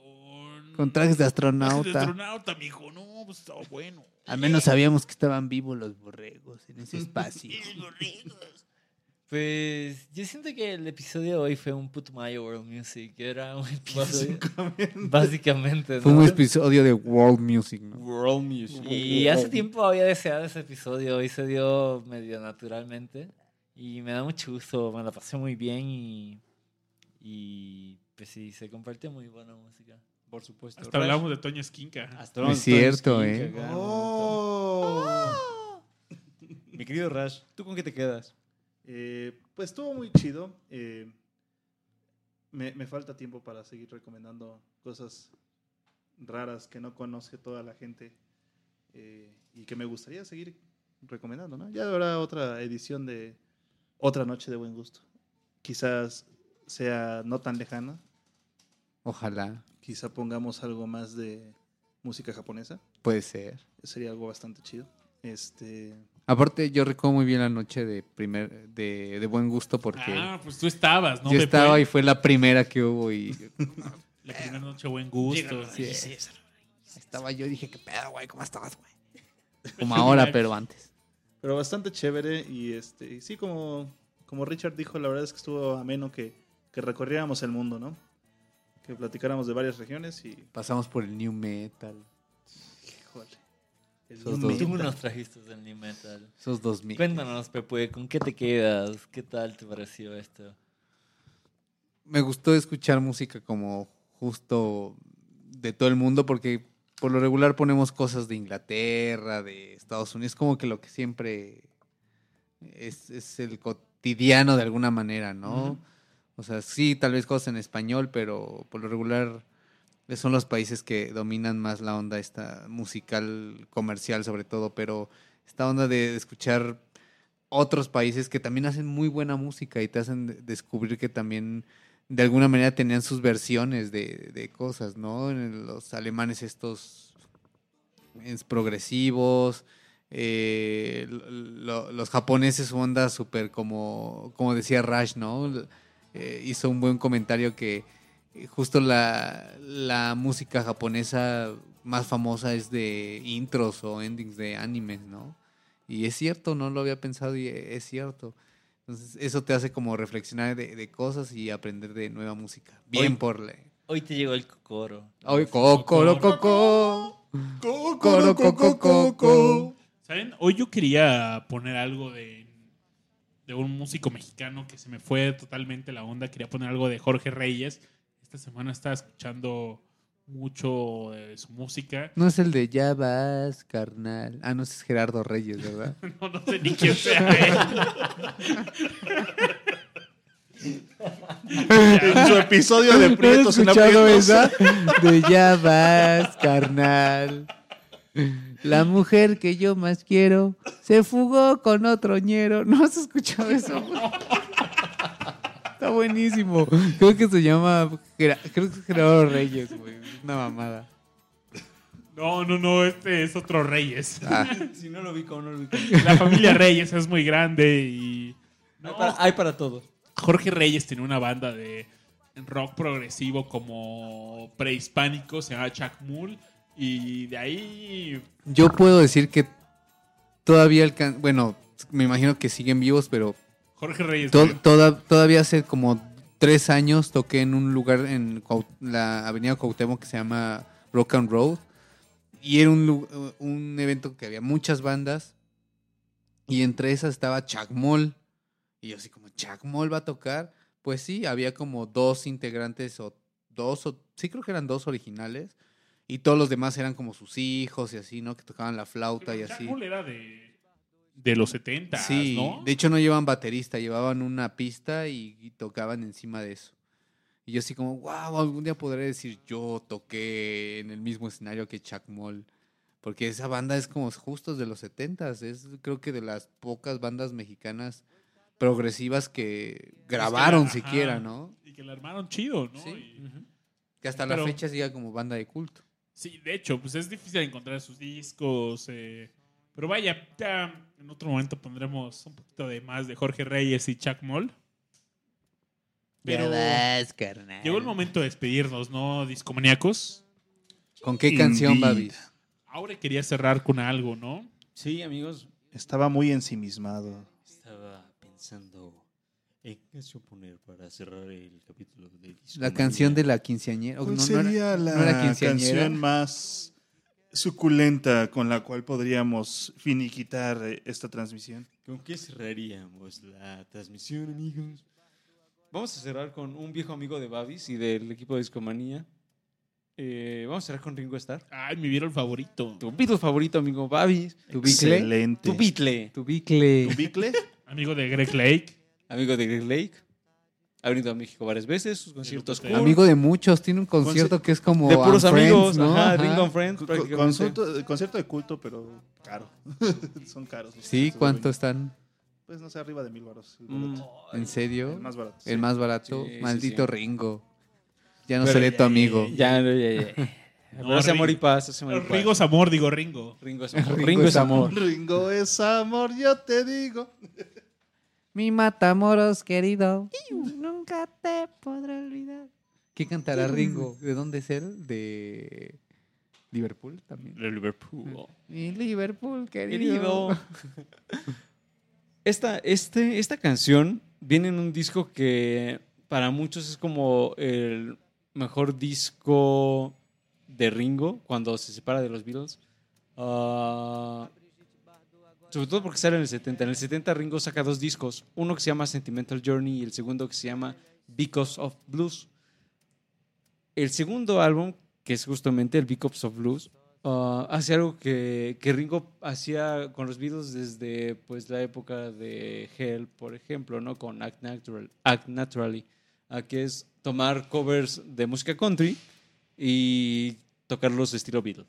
Con trajes de De astronauta. astronauta, mijo. No, pues estaba bueno. Al menos sabíamos que estaban vivos los borregos en ese espacio. Pues yo siento que el episodio de hoy fue un Putumayo World Music. Era un episodio básicamente, Fue ¿no? un episodio de World Music, ¿no? World Music. Y hace tiempo había deseado ese episodio, hoy se dio medio naturalmente. Y me da mucho gusto, me la pasé muy bien y, y pues sí, se compartió muy buena música. Por supuesto. Hasta hablamos de Toño Esquinca. Hasta No hablamos es cierto, Skin, ¿eh? cagado. Oh. Mi querido Rash, ¿tú con qué te quedas? Eh, pues estuvo muy chido. eh, me, me falta tiempo para seguir recomendando cosas raras que no conoce toda la gente eh, y que me gustaría seguir recomendando, ¿no? Ya habrá otra edición de Otra Noche de Buen Gusto. Quizás sea no tan lejana, Ojalá. quizá pongamos algo más de música japonesa, Puede ser. sería algo bastante chido. Este, Aparte, yo recuerdo muy bien la noche de primer de, de buen gusto porque Ah, pues tú estabas, ¿no? yo Pepe? estaba y fue la primera que hubo y La primera noche, buen gusto. Sí. estaba yo y dije, ¿qué pedo, güey? ¿Cómo estás, güey? Como ahora, pero antes. Pero bastante chévere y este y sí, como, como Richard dijo, la verdad es que estuvo ameno que, que recorriéramos el mundo, ¿no? Que platicáramos de varias regiones y... Pasamos por el new metal, Esos dos. Tú nos trajiste del New Metal. esos 2000. Cuéntanos, Pepe, ¿con qué te quedas? ¿Qué tal te pareció esto? Me gustó escuchar música como justo de todo el mundo porque por lo regular ponemos cosas de Inglaterra, de Estados Unidos, como que lo que siempre es, es el cotidiano de alguna manera, ¿no? O sea, sí, tal vez cosas en español, pero por lo regular son los países que dominan más la onda esta musical comercial sobre todo, pero esta onda de escuchar otros países que también hacen muy buena música y te hacen de- descubrir que también de alguna manera tenían sus versiones de, de cosas, ¿no? Los alemanes estos es, progresivos, eh, lo- los japoneses su onda súper como, como decía Rash, ¿no? Eh, hizo un buen comentario que justo la, la música japonesa más famosa es de intros o endings de animes, ¿no? Y es cierto, no lo había pensado y es cierto. Entonces, eso te hace como reflexionar de, de cosas y aprender de nueva música. Bien Hoy- por la... Hoy te llegó el cocoro. ¡Ay, coco, coco! ¡Coro, coco, coco! ¿Saben? Hoy yo quería poner algo de, de un músico mexicano que se me fue totalmente la onda. Quería poner algo de Jorge Reyes. Esta semana estaba escuchando mucho de su música. No es el de ya vas, carnal. Ah, no, ese es Gerardo Reyes, ¿verdad? No, no sé ni quién sea él. En su episodio de ¿No has Prietos en esa? De ya vas, carnal. La mujer que yo más quiero se fugó con otro ñero. ¿No has escuchado eso? Está buenísimo. Creo que se llama. Creo que es Gerardo Reyes, güey. Es Una mamada. No, no, no, este es otro Reyes. Ah, Si no lo ubico, no lo ubico. La familia Reyes es muy grande y... Hay, para, hay para todos. Jorge Reyes tenía una banda de rock progresivo como prehispánico, se llama Chacmul, y de ahí yo puedo decir que todavía alcan... Bueno, me imagino que siguen vivos, pero Jorge Reyes To- toda- todavía hace como tres años toqué en un lugar en Cuau- la avenida Cuauhtémoc que se llama Rock and Road. Y era un, un evento que había muchas bandas. Y entre esas estaba Chacmol. Y yo así como, ¿Chacmol va a tocar? Pues sí, había como dos integrantes o dos, o sí creo que eran dos originales. Y todos los demás eran como sus hijos y así, ¿no? Que tocaban la flauta y así. Era de... de los 70, Sí, ¿no? de hecho no llevaban baterista, llevaban una pista y, y tocaban encima de eso. Y yo así como, wow, algún día podré decir yo toqué en el mismo escenario que Chuck Moll. Porque esa banda es como justo de los 70 es creo que de las pocas bandas mexicanas progresivas que grabaron siquiera, ¿no? Y que la armaron chido, ¿no? Sí. Y- Que hasta Pero- la fecha siga como banda de culto. Sí, de hecho, pues es difícil encontrar sus discos. eh, pero vaya, ya en otro momento pondremos un poquito de más de Jorge Reyes y Chuck Moll. Pero llegó el momento de despedirnos, ¿no, discomaníacos? ¿Con qué canción, Indeed. Babis? Ahora quería cerrar con algo, ¿no? Sí, amigos. Estaba muy ensimismado. Estaba pensando en qué canción poner para cerrar el capítulo de La canción de la quinceañera. ¿Cuál No, no era- sería la no era quinceañera. canción más suculenta con la cual podríamos finiquitar eh, esta transmisión? ¿Con qué cerraríamos la transmisión, amigos? Vamos a cerrar con un viejo amigo de Babis y del equipo de Discomanía. Eh, vamos a cerrar con Ringo Starr. Ay, mi Beatle favorito. Tu Beatle favorito, amigo Babis. ¿Tu bicle? Excelente. Tu Beatle. Tu bicle. ¿Tu bicle? Amigo de Greg Lake. Amigo de Greg Lake. Ha venido a México varias veces. Sus conciertos cool. Amigo de muchos, tiene un concierto que es como. de puros Friends, amigos. ¿no? Ajá, Ajá. Ringo and Friends. Prácticamente. Consulto- concierto de culto, pero caro. Son caros. los Sí, ¿cuánto están? Pues no sé, arriba de mil baros. Mm. ¿En serio? El más barato. El más barato. Sí, Maldito sí. Ringo. Ya no Pero seré ya, tu amigo. Ya, ya, ya. ya. No, Pero hace amor y Ringo. paz. hace amor y paz. Ringo es amor, digo Ringo. Ringo es amor. Ringo Ringo es es amor. Ringo es amor, yo te digo. Mi matamoros querido. Nunca te podré olvidar. ¿Qué cantará Ringo? ¿De dónde es él? De Liverpool también. De Liverpool. Mi Liverpool querido. Querido. Esta, este, esta canción viene en un disco que para muchos es como el mejor disco de Ringo cuando se separa de los Beatles. Ah, sobre todo porque sale en el 70. En el 70 Ringo saca dos discos. Uno que se llama Sentimental Journey y el segundo que se llama Because of Blues. El segundo álbum, que es justamente el Because of Blues, ah, hace algo que, que Ringo hacía con los Beatles desde pues, la época de Hell, por ejemplo, ¿no? con Act, Natural, Act Naturally, ah, que es tomar covers de música country y tocarlos estilo Beatle.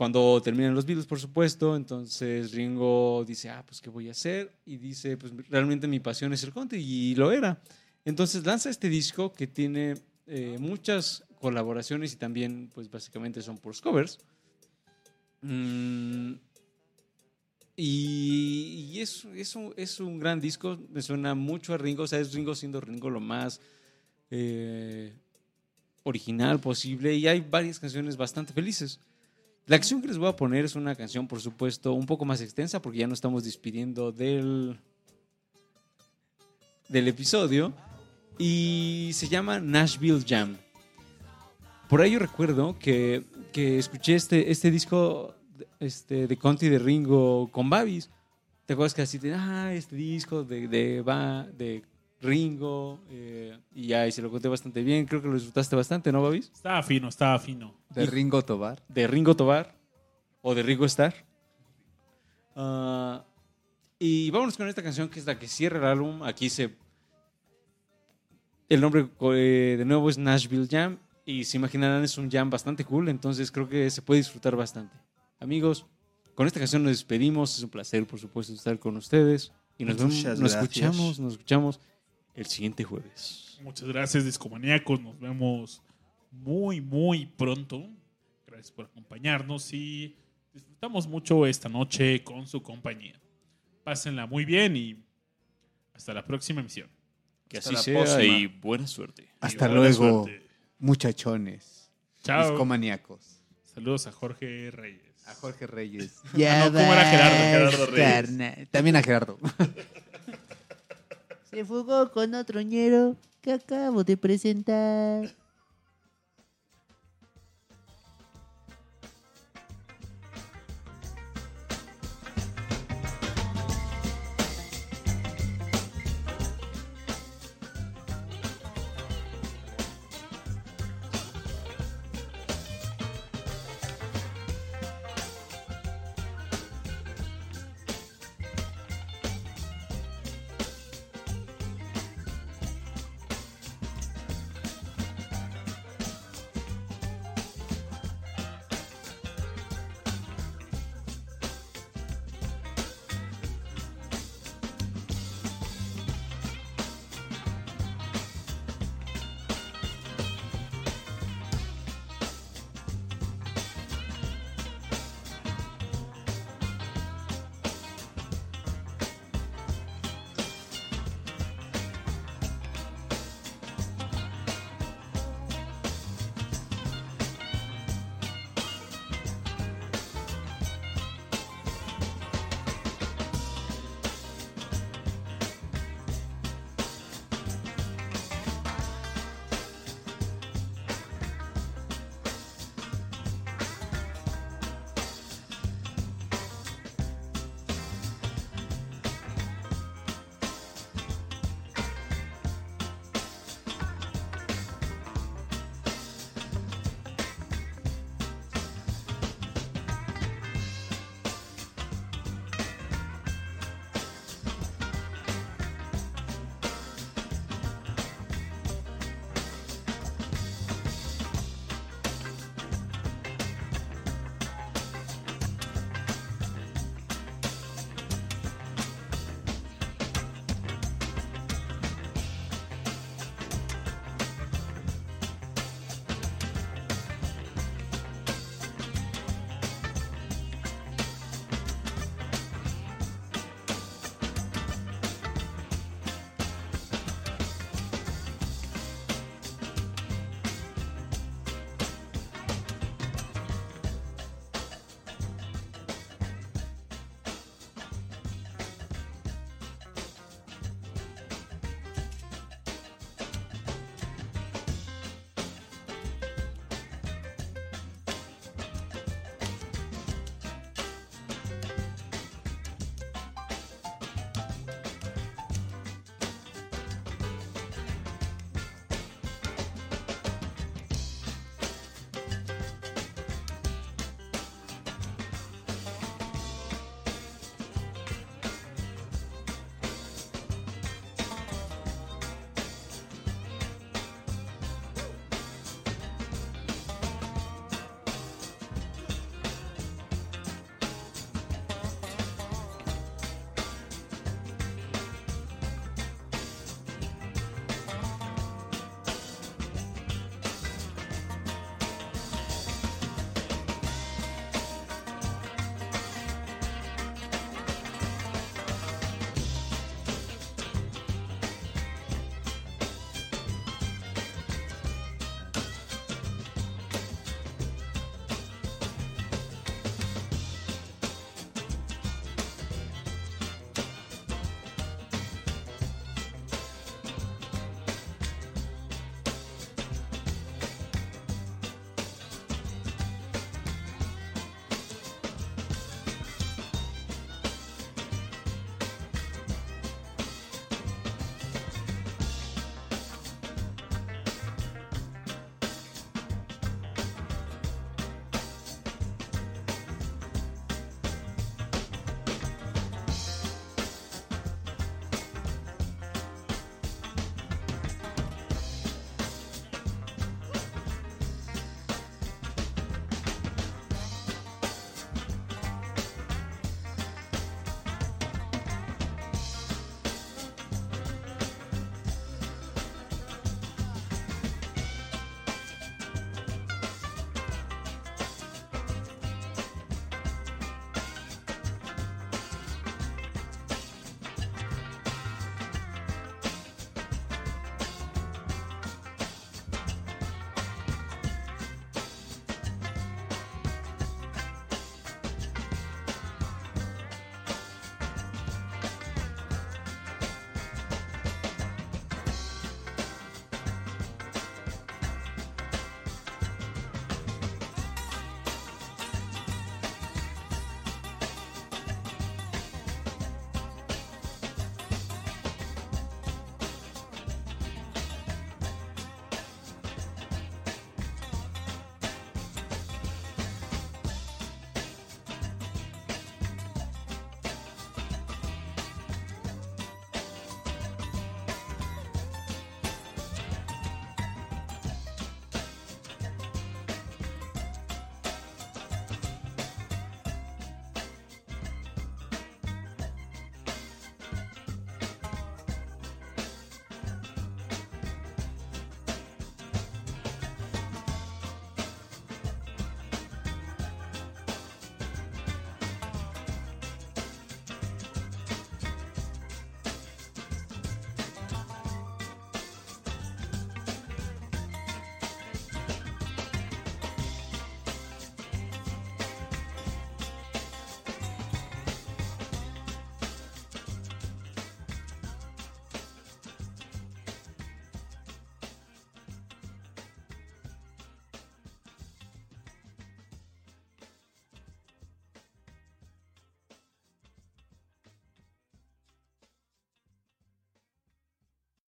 Cuando terminan los Beatles, por supuesto, entonces Ringo dice, ah, pues, ¿qué voy a hacer? Y dice, pues, realmente mi pasión es el country, y lo era. Entonces lanza este disco que tiene eh, muchas colaboraciones y también, pues, básicamente son por covers. Mm, y y es, es, un, es un gran disco, me suena mucho a Ringo, o sea, es Ringo siendo Ringo lo más eh, original posible y hay varias canciones bastante felices. La canción que les voy a poner es una canción, por supuesto, un poco más extensa porque ya nos estamos despidiendo del, del episodio y se llama Nashville Jam. Por ahí yo recuerdo que, que escuché este, este disco este, de Conti de Ringo con Babis. ¿Te acuerdas que así de, ah, este disco de, de, de Ringo? eh, y ya, y se lo conté bastante bien. Creo que lo disfrutaste bastante, ¿no, Babis? Estaba fino, estaba fino. De Ringo Tobar. de Ringo Tobar o de Ringo Starr. Ah, y vámonos con esta canción que es la que cierra el álbum. Aquí se. El nombre eh, de nuevo es Nashville Jam. Y se imaginarán, es un jam bastante cool. Entonces creo que se puede disfrutar bastante. Amigos, con esta canción nos despedimos. Es un placer, por supuesto, estar con ustedes. Y nos, vemos, nos escuchamos, nos escuchamos el siguiente jueves. Muchas gracias, discomaníacos. Nos vemos muy, muy pronto. Gracias por acompañarnos y disfrutamos mucho esta noche con su compañía. Pásenla muy bien y hasta la próxima emisión. Que Hasta así sea próxima. y buena suerte. Hasta buena luego, suerte. muchachones. Chao. Discomaníacos. Saludos a Jorge Reyes. A Jorge Reyes. Ah, no, ¿cómo era Gerardo? Gerardo Reyes. También a Gerardo. Se fugó con otro ñero que acabo de presentar.